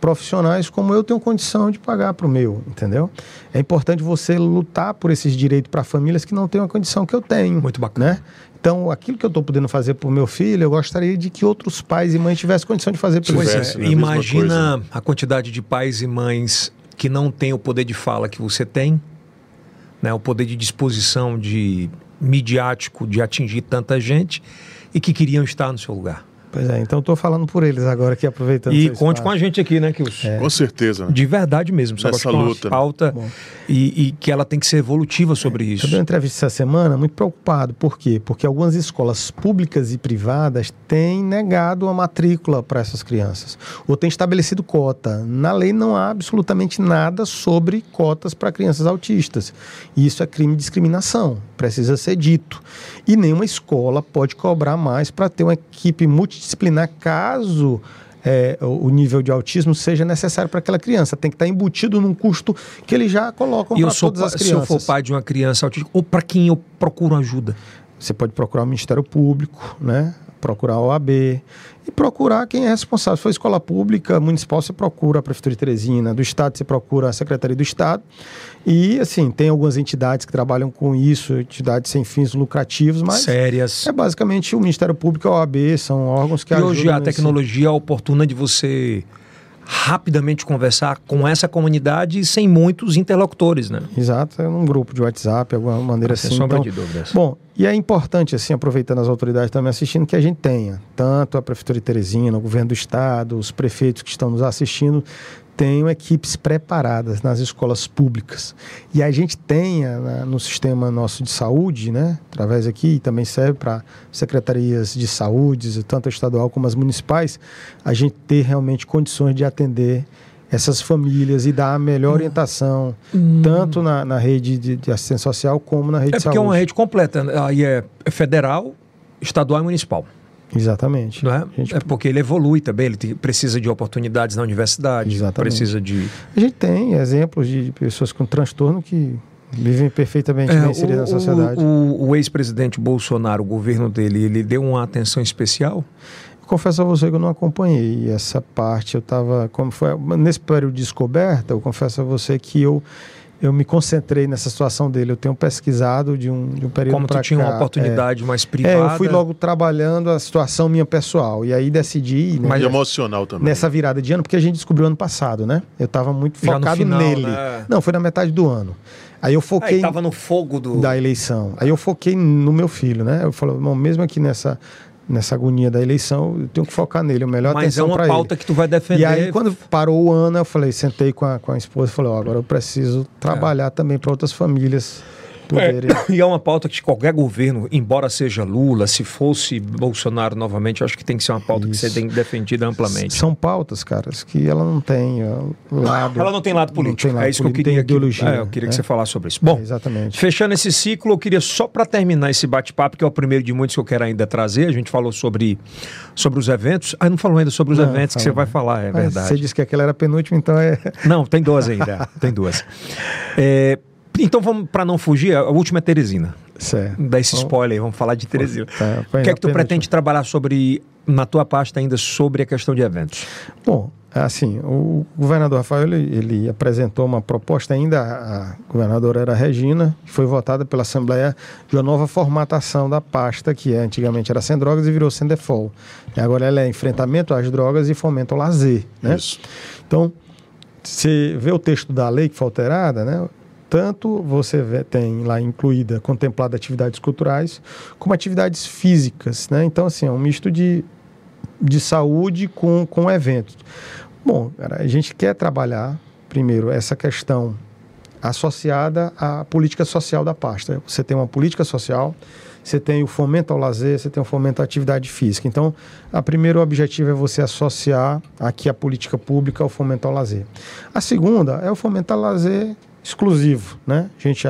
profissionais como eu tenho condição de pagar para o meu, entendeu? É importante você lutar por esses direitos para famílias que não têm a condição que eu tenho. Muito bacana. Né? Então, aquilo que eu estou podendo fazer para o meu filho, eu gostaria de que outros pais e mães tivessem condição de fazer para eles. É, né? imagina a quantidade de pais e mães que não têm o poder de fala que você tem, né? o poder de disposição de midiático de atingir tanta gente e que queriam estar no seu lugar. Pois é, então estou falando por eles agora aqui, aproveitando. E conte com a gente aqui, né, que os... É. Com certeza. Né? De verdade mesmo. Nessa luta. Pauta e, e, que ela tem que ser evolutiva sobre isso. Eu dei uma entrevista essa semana muito preocupado. Por quê? Porque algumas escolas públicas e privadas têm negado a matrícula para essas crianças. Ou têm estabelecido cota. Na lei não há absolutamente nada sobre cotas para crianças autistas. E isso é crime de discriminação. Precisa ser dito. E nenhuma escola pode cobrar mais para ter uma equipe multidisciplinar caso é, o nível de autismo seja necessário para aquela criança. Tem que estar embutido num custo que eles já colocam para todas as crianças. Se eu for pai de uma criança autista, ou para quem eu procuro ajuda? Você pode procurar o Ministério Público, né? procurar a OAB e procurar quem é responsável. Se for escola pública, municipal, você procura a Prefeitura de Teresina, do Estado, você procura a Secretaria do Estado. E, assim, tem algumas entidades que trabalham com isso, entidades sem fins lucrativos, mas. Sérias. É basicamente o Ministério Público e a OAB, são órgãos que e ajudam. E hoje a tecnologia é oportuna de você rapidamente conversar com essa comunidade sem muitos interlocutores, né? Exato, é um grupo de WhatsApp, alguma maneira assim. Sem sombra então, de dúvidas. Bom, e é importante, assim, aproveitando as autoridades também assistindo, que a gente tenha tanto a Prefeitura de Teresina, o governo do Estado, os prefeitos que estão nos assistindo, tenham equipes preparadas nas escolas públicas. E a gente tenha né, no sistema nosso de saúde, né, através aqui, também serve para secretarias de saúde, tanto a estadual como as municipais, a gente ter realmente condições de atender essas famílias e dar a melhor orientação, hum. tanto na, na rede de, de, assistência social como na rede de saúde. É porque é uma rede completa, né? aí é federal, estadual e municipal. Exatamente. Não é? Gente... é porque ele evolui também, ele precisa de oportunidades na universidade, Exatamente. precisa de... A gente tem exemplos de pessoas com transtorno que vivem perfeitamente é, bem inseridas na sociedade. O, o ex-presidente Bolsonaro, o governo dele, ele deu uma atenção especial? confesso a você que eu não acompanhei essa parte. Eu estava, como foi nesse período de descoberta, eu confesso a você que eu eu me concentrei nessa situação dele. Eu tenho pesquisado de um, de um período Como tu tinha cá. uma oportunidade é, mais privada. É, eu fui logo trabalhando a situação minha pessoal. E aí decidi... Né, mais emocional também. Nessa virada de ano, porque a gente descobriu ano passado, né? Eu estava muito Já focado final, nele. Né? Não, foi na metade do ano. Aí eu foquei... Aí tava no fogo do... Da eleição. Aí eu foquei no meu filho, né? Eu falei, mesmo aqui nessa nessa agonia da eleição, eu tenho que focar nele, o melhor Mas é uma pauta ele. que tu vai defender. E aí, quando parou o ano, eu falei, sentei com a, com a esposa e falei, ó, agora eu preciso trabalhar é. também para outras famílias poderem. É, e é uma pauta que qualquer governo, embora seja Lula, se fosse Bolsonaro novamente, acho que tem que ser uma pauta Isso. que tem defendida amplamente. São pautas, caras, que ela não tem uh, lado. Ela não tem lado político. Tem lado é isso político, que eu queria. Ideologia, que, é, eu queria que né? você falasse sobre isso. Bom, é, exatamente. fechando esse ciclo, eu queria só para terminar esse bate-papo, que é o primeiro de muitos que eu quero ainda trazer. A gente falou sobre, sobre os eventos. Ah, não falou ainda sobre os não, eventos que você vai falar, é verdade. Você disse que aquela era penúltima, então é. Não, tem duas ainda. tem duas. É, então vamos, para não fugir, a última é Teresina. Certo. Dá esse spoiler aí, vamos falar de Teresina. Tá, o que é que tu pretende trabalhar sobre, na tua pasta ainda, sobre a questão de eventos? Bom, assim, o governador Rafael, ele, ele apresentou uma proposta ainda, a governadora era Regina, que foi votada pela Assembleia de uma nova formatação da pasta, que antigamente era sem drogas e virou sem default. E agora ela é enfrentamento às drogas e fomento ao lazer, né? Isso. Então, você vê o texto da lei que foi alterada, né? Tanto você tem lá incluída, contemplada atividades culturais, como atividades físicas, né? Então, assim, é um misto de, de saúde com, com eventos. Bom, a gente quer trabalhar, primeiro, essa questão associada à política social da pasta. Você tem uma política social, você tem o fomento ao lazer, você tem o fomento à atividade física. Então, o primeiro objetivo é você associar aqui a política pública ao fomento ao lazer. A segunda é o fomento ao lazer exclusivo, né? A gente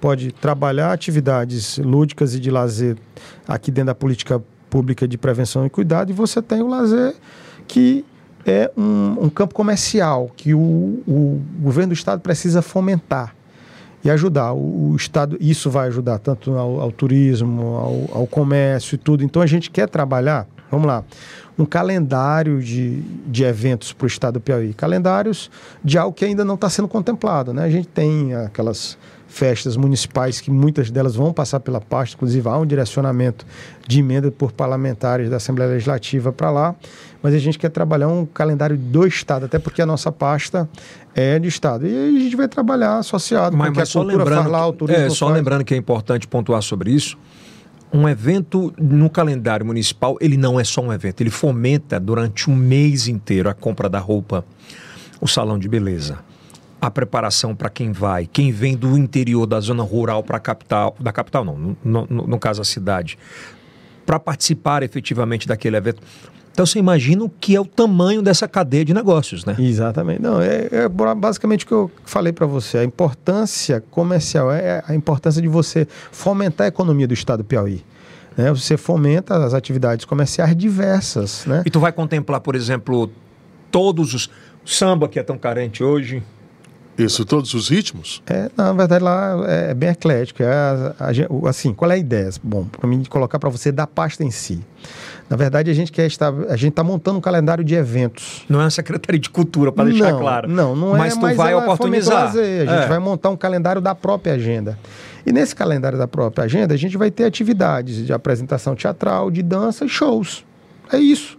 pode trabalhar atividades lúdicas e de lazer aqui dentro da política pública de prevenção e cuidado, e você tem o lazer que é um, um campo comercial que o, o, governo do estado precisa fomentar e ajudar. O, o estado, isso vai ajudar tanto ao, ao turismo, ao, ao comércio e tudo. Então a gente quer trabalhar, vamos lá, um calendário de, de eventos para o estado do Piauí. Calendários de algo que ainda não está sendo contemplado. Né? A gente tem aquelas festas municipais que muitas delas vão passar pela pasta, inclusive há um direcionamento de emenda por parlamentares da Assembleia Legislativa para lá, mas a gente quer trabalhar um calendário do Estado, até porque a nossa pasta é de Estado. E a gente vai trabalhar associado mas, com mas a cultura lá, o turismo É, só faz. lembrando que é importante pontuar sobre isso, um evento no calendário municipal, ele não é só um evento, ele fomenta durante um mês inteiro a compra da roupa, o salão de beleza, a preparação para quem vai, quem vem do interior da zona rural para a capital, da capital não, no, no, no caso a cidade, para participar efetivamente daquele evento. Então você imagina o que é o tamanho dessa cadeia de negócios, né? Exatamente. Não, é, é basicamente o que eu falei para você. A importância comercial é a importância de você fomentar a economia do estado do Piauí. Né? Você fomenta as atividades comerciais diversas, né? E tu vai contemplar, por exemplo, todos os samba que é tão carente hoje, isso, todos os ritmos? É, na verdade, lá é bem eclético. É a, a, assim, qual é a ideia? Bom, para mim colocar para você da pasta em si. Na verdade, a gente quer estar, a gente está montando um calendário de eventos. Não é a Secretaria de Cultura, para deixar não, claro. Não, não é. Mas tu mas vai oportunizar. Lazer. A gente é. vai montar um calendário da própria agenda. E nesse calendário da própria agenda, a gente vai ter atividades de apresentação teatral, de dança e shows. É isso.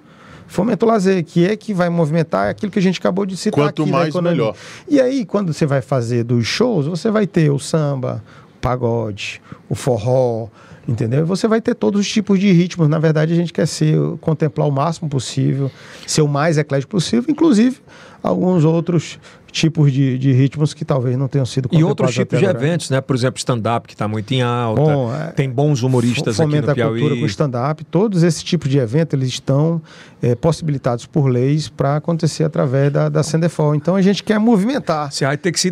Fomento lazer, que é que vai movimentar aquilo que a gente acabou de citar Quanto aqui mais, melhor. E aí, quando você vai fazer dos shows, você vai ter o samba, o pagode, o forró, entendeu? Você vai ter todos os tipos de ritmos. Na verdade, a gente quer ser, contemplar o máximo possível, ser o mais eclético possível, inclusive alguns outros tipos de, de ritmos que talvez não tenham sido E outros tipos de agora. eventos, né? Por exemplo, stand-up, que está muito em alta. Bom, é, tem bons humoristas aqui no Piauí. a cultura com stand-up. Todos esses tipos de eventos, eles estão é, possibilitados por leis para acontecer através da, da Sendefol. Então, a gente quer movimentar. Você vai ter que se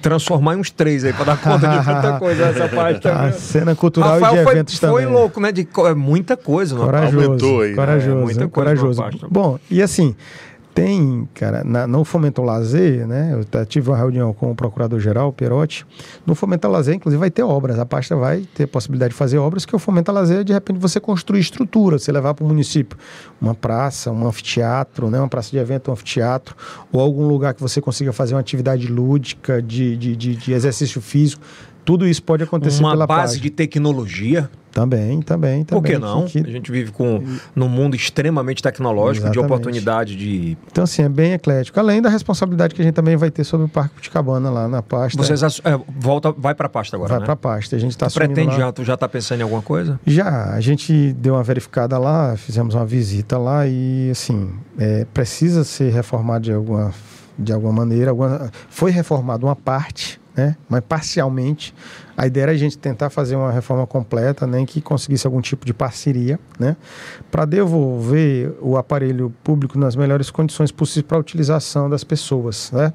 transformar em uns três aí para dar conta de tanta coisa essa parte também. A cena cultural Rafael e de foi, eventos foi também. Foi louco, né? De, é muita coisa. Corajoso, Aumentou aí. Corajoso, né? é, muita coisa corajoso. Bom, e assim tem, cara, na, no Fomento Lazer, né? Eu tive uma reunião com o Procurador-Geral, Perotti. No Fomento Lazer, inclusive, vai ter obras. A pasta vai ter possibilidade de fazer obras, que o Fomento Lazer, de repente, você construir estrutura, você levar para o município uma praça, um anfiteatro, né? Uma praça de evento, um anfiteatro, ou algum lugar que você consiga fazer uma atividade lúdica, de, de, de, de exercício físico. Tudo isso pode acontecer uma pela base de tecnologia também, também, também. Por que não? Que... A gente vive com num mundo extremamente tecnológico, Exatamente. de oportunidade de. Então, assim, é bem eclético. Além da responsabilidade que a gente também vai ter sobre o Parque Puticabana lá na pasta. Vocês é, volta, vai para a pasta agora. Vai né? para a pasta. A gente está Pretende lá... já, tu já está pensando em alguma coisa? Já. A gente deu uma verificada lá, fizemos uma visita lá e, assim, é, precisa ser reformado de alguma, de alguma maneira. Alguma... Foi reformado uma parte, né? mas parcialmente a ideia era a gente tentar fazer uma reforma completa, nem né, que conseguisse algum tipo de parceria, né, para devolver o aparelho público nas melhores condições possíveis para a utilização das pessoas, né?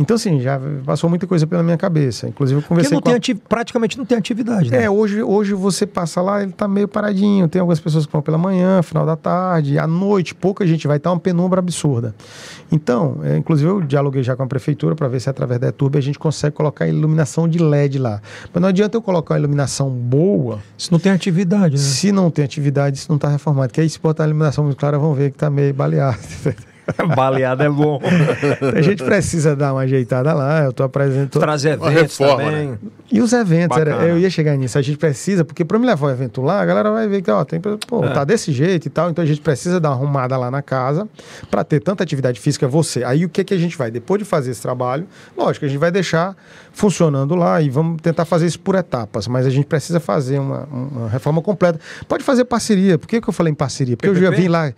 Então, assim, já passou muita coisa pela minha cabeça. Inclusive, eu conversei Porque não tem a... praticamente não tem atividade, né? É, hoje, hoje você passa lá, ele está meio paradinho. Tem algumas pessoas que vão pela manhã, final da tarde, à noite, pouca gente vai estar uma penumbra absurda. Então, é, inclusive, eu dialoguei já com a prefeitura para ver se através da ETURB a gente consegue colocar iluminação de LED lá. Mas não adianta eu colocar uma iluminação boa. Se não tem atividade, né? Se não tem atividade, se não está reformado. Porque aí, se botar a iluminação muito clara, vão ver que está meio baleado. Baleado é bom. a gente precisa dar uma ajeitada lá. Eu estou apresentando. Trazer eventos reforma, também. Né? E os eventos, era, eu ia chegar nisso. A gente precisa, porque para me levar o evento lá, a galera vai ver que ó, tem, pô, é. tá desse jeito e tal. Então a gente precisa dar uma arrumada lá na casa para ter tanta atividade física você. Aí o que, que a gente vai? Depois de fazer esse trabalho, lógico, a gente vai deixar funcionando lá e vamos tentar fazer isso por etapas. Mas a gente precisa fazer uma, uma reforma completa. Pode fazer parceria. Por que, que eu falei em parceria? Porque PPP? eu já vim lá.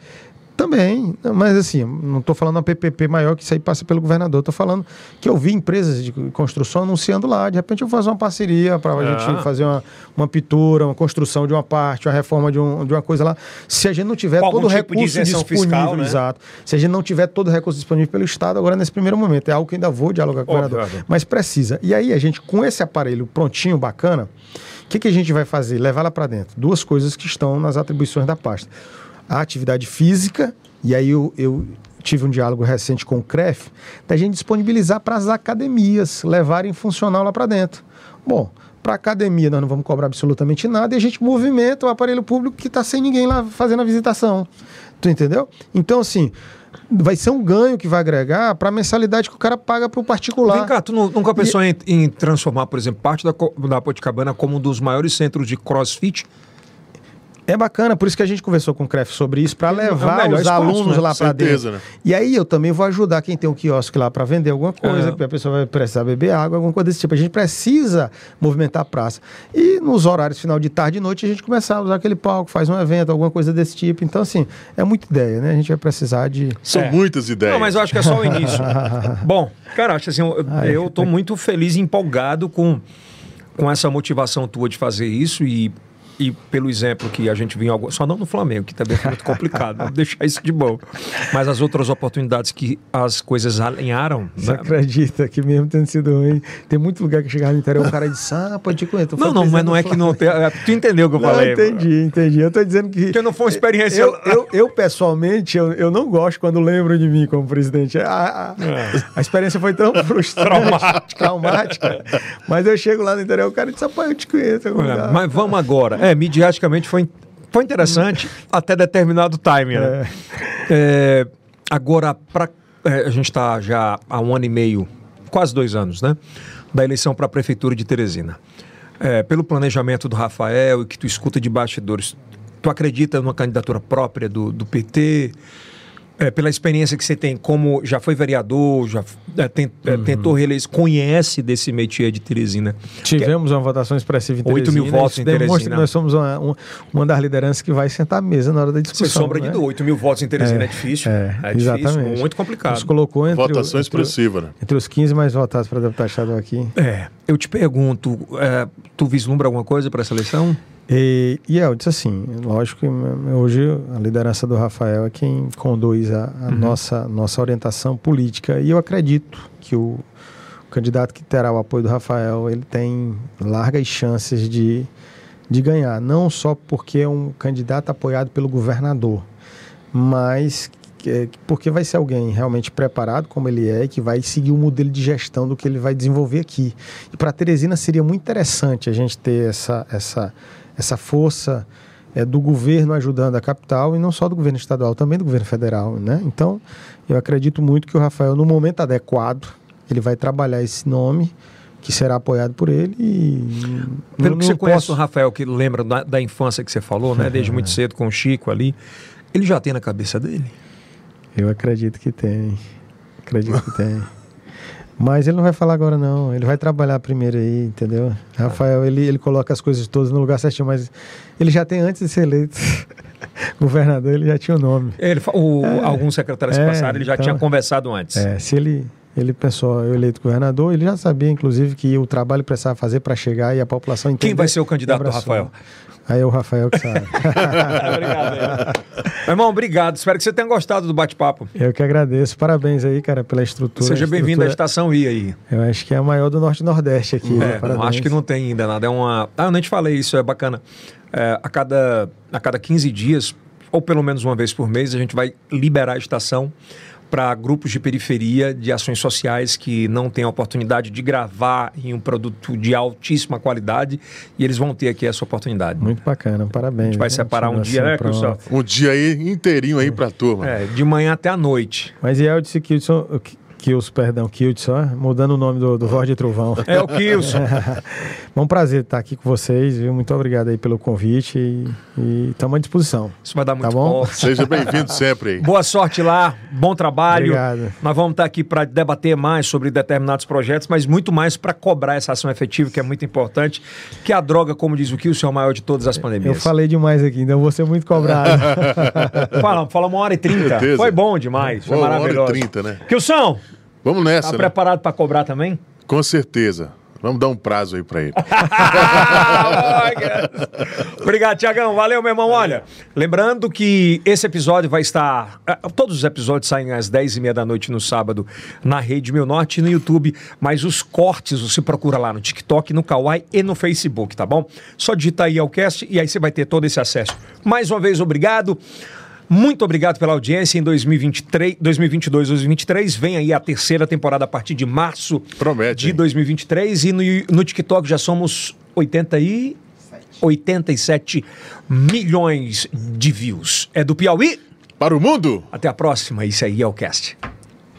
Também, mas assim, não estou falando uma PPP maior que isso aí passa pelo governador. Estou falando que eu vi empresas de construção anunciando lá. De repente eu vou fazer uma parceria para a é. gente fazer uma, uma pintura, uma construção de uma parte, uma reforma de, um, de uma coisa lá. Se a gente não tiver todo o tipo recurso disponível, fiscal, né? exato. Se a gente não tiver todo o recurso disponível pelo Estado, agora nesse primeiro momento, é algo que ainda vou dialogar com o governador. Mas precisa. E aí a gente, com esse aparelho prontinho, bacana, o que, que a gente vai fazer? Levar lá para dentro. Duas coisas que estão nas atribuições da pasta a atividade física, e aí eu, eu tive um diálogo recente com o CREF, da gente disponibilizar para as academias levarem funcional lá para dentro. Bom, para a academia nós não vamos cobrar absolutamente nada e a gente movimenta o aparelho público que está sem ninguém lá fazendo a visitação. Tu entendeu? Então, assim, vai ser um ganho que vai agregar para a mensalidade que o cara paga para o particular. Vem cá, tu nunca pensou e... em, em, transformar, por exemplo, parte da, da Poticabana como um dos maiores centros de crossfit? É bacana, por isso que a gente conversou com o CREF sobre isso, para levar melhor os espaço, alunos né? lá para Certeza, dentro. né? E aí eu também vou ajudar quem tem um quiosque lá para vender alguma coisa, É. que a pessoa vai precisar beber água, alguma coisa desse tipo. A gente precisa movimentar a praça. E nos horários final de tarde e noite a gente começar a usar aquele palco, faz um evento, alguma coisa desse tipo. Então, assim, é muita ideia, né? A gente vai precisar de. São É. muitas ideias. Não, mas eu acho que é só o início. Bom, cara, acho assim, eu, Ai, eu tô muito feliz e empolgado com, com essa motivação tua de fazer isso e, e pelo exemplo que a gente viu algum, só não no Flamengo, que também foi muito complicado, vamos deixar isso de bom. Mas as outras oportunidades que as coisas alinharam. Você né? acredita que mesmo tendo sido ruim, tem muito lugar que chegava no interior, o cara disse, ah, pode te conhecer. Não, não, mas não é que não. é, Tu entendeu o que eu Não, falei? entendi, entendi. Eu tô dizendo que. Porque não foi uma experiência. Eu, eu, eu, pessoalmente, eu, eu não gosto quando lembro de mim como presidente. A, a, a experiência foi tão frustrante, Traumática. traumática. Mas eu chego lá no interior, o cara disse, rapaz, eu te conheço. É, lugar." mas vamos agora. É, midiaticamente foi, foi interessante até determinado time, né? É, agora, pra, é, a gente está já há um ano e meio, quase dois anos, né? Da eleição para a Prefeitura de Teresina. É, pelo planejamento do Rafael e que tu escuta de bastidores, tu acredita numa candidatura própria do, do PT? É, pela experiência que você tem, como já foi vereador, já é, tem- é, tentou reeleição, conhece desse métier de Teresina. Tivemos uma votação expressiva em 8 mil Teresina, votos isso em demonstra Teresina. que nós somos uma, uma, uma das lideranças que vai sentar à mesa na hora da Sem discussão. sombra de né? dúvida, 8 mil votos em Teresina é, difícil. É, É, difícil, exatamente. muito complicado. Nos colocou entre, o- Votação entre, o- expressiva, né? entre os 15 mais votados para deputado estadual aqui. É, eu te pergunto, é, tu vislumbra alguma coisa para essa eleição? E, e eu disse assim, lógico que hoje a liderança do Rafael é quem conduz a, a nossa, nossa orientação política. E eu acredito que o, candidato que terá o apoio do Rafael, ele tem largas chances de, de ganhar. Não só porque é um candidato apoiado pelo governador, mas que- porque vai ser alguém realmente preparado, como ele é, que vai seguir o modelo de gestão do que ele vai desenvolver aqui. E para Teresina seria muito interessante a gente ter essa, essa, essa força é, do governo ajudando a capital e não só do governo estadual, também do governo federal, né? Então, eu acredito muito que o Rafael, no momento adequado, ele vai trabalhar esse nome que será apoiado por ele e Pelo não- que você conhece o Rafael, que lembra da, da infância que você falou, né? Desde muito cedo com o Chico ali. Ele já tem na cabeça dele? Eu acredito que tem. Acredito que tem. Mas ele não vai falar agora, não. Ele vai trabalhar primeiro aí, entendeu? Rafael, ele, ele coloca as coisas todas no lugar certinho, mas ele já tem, antes de ser eleito governador, ele já tinha o nome. Ele, o, Alguns secretários que É, passaram, ele já então- tinha conversado antes. É, se ele, ele pensou, eu eleito governador, ele já sabia, inclusive, que o trabalho precisava fazer para chegar e a população entender. Quem vai ser o candidato do. Rafael? Aí é o Rafael que sabe. obrigado. Meu irmão, obrigado. Espero que você tenha gostado do bate-papo. eu que agradeço. Parabéns aí, cara, pela estrutura. Seja bem-vindo à estação I aí. Eu acho que é a maior do Norte e Nordeste aqui. né? É, Parabéns. não, acho que não tem ainda nada. É uma. Ah, eu nem te falei isso, é bacana. É, a, cada, a cada 15 dias, ou pelo menos uma vez por mês, a gente vai liberar a estação para grupos de periferia de ações sociais que não têm a oportunidade de gravar em um produto de altíssima qualidade e eles vão ter aqui essa oportunidade. Muito bacana, parabéns. A gente vai né? separar um dia, né, pronto. Um dia aí inteirinho aí pra turma. É, de manhã até a noite. Mas e Eldson Kilson, Kilson, perdão, Kilson, ó, mudando o nome do, do Voz de Trovão. É o Kilson. É um prazer estar aqui com vocês, viu? Muito obrigado aí pelo convite e estamos à disposição. Isso vai dar muito Tá bom? bom. Seja bem-vindo sempre aí. Boa sorte lá, bom trabalho. Obrigado. Nós vamos estar aqui para debater mais sobre determinados projetos, mas muito mais para cobrar essa ação efetiva, que é muito importante. Que a droga, como diz o Kilson, é o maior de todas as Eu pandemias. falei demais aqui, então vou ser muito cobrado. Fala, fala uma hora e trinta. Foi bom demais, foi Uma hora e maravilhoso. trinta, né? Kilson, Vamos tá nessa, né? preparado para cobrar também? Com certeza. Vamos dar um prazo aí pra ele. Obrigado, Tiagão. Valeu, meu irmão. Olha, lembrando que esse episódio vai estar. eh, Todos os episódios saem às 10h30 da noite no sábado na Rede Mil Norte e no YouTube. Mas os cortes você procura lá no TikTok, no Kawaii e no Facebook, tá bom? Só digitar aí ao cast e aí você vai ter todo esse acesso. Mais uma vez, obrigado. Muito obrigado pela audiência em 2023, 2022, 2023. Vem aí a terceira temporada a partir de março Promete, de hein? 2023 e no, no TikTok já somos 80 e 87 milhões de views. É do Piauí? Para o mundo! Até a próxima. Isso aí é o cast.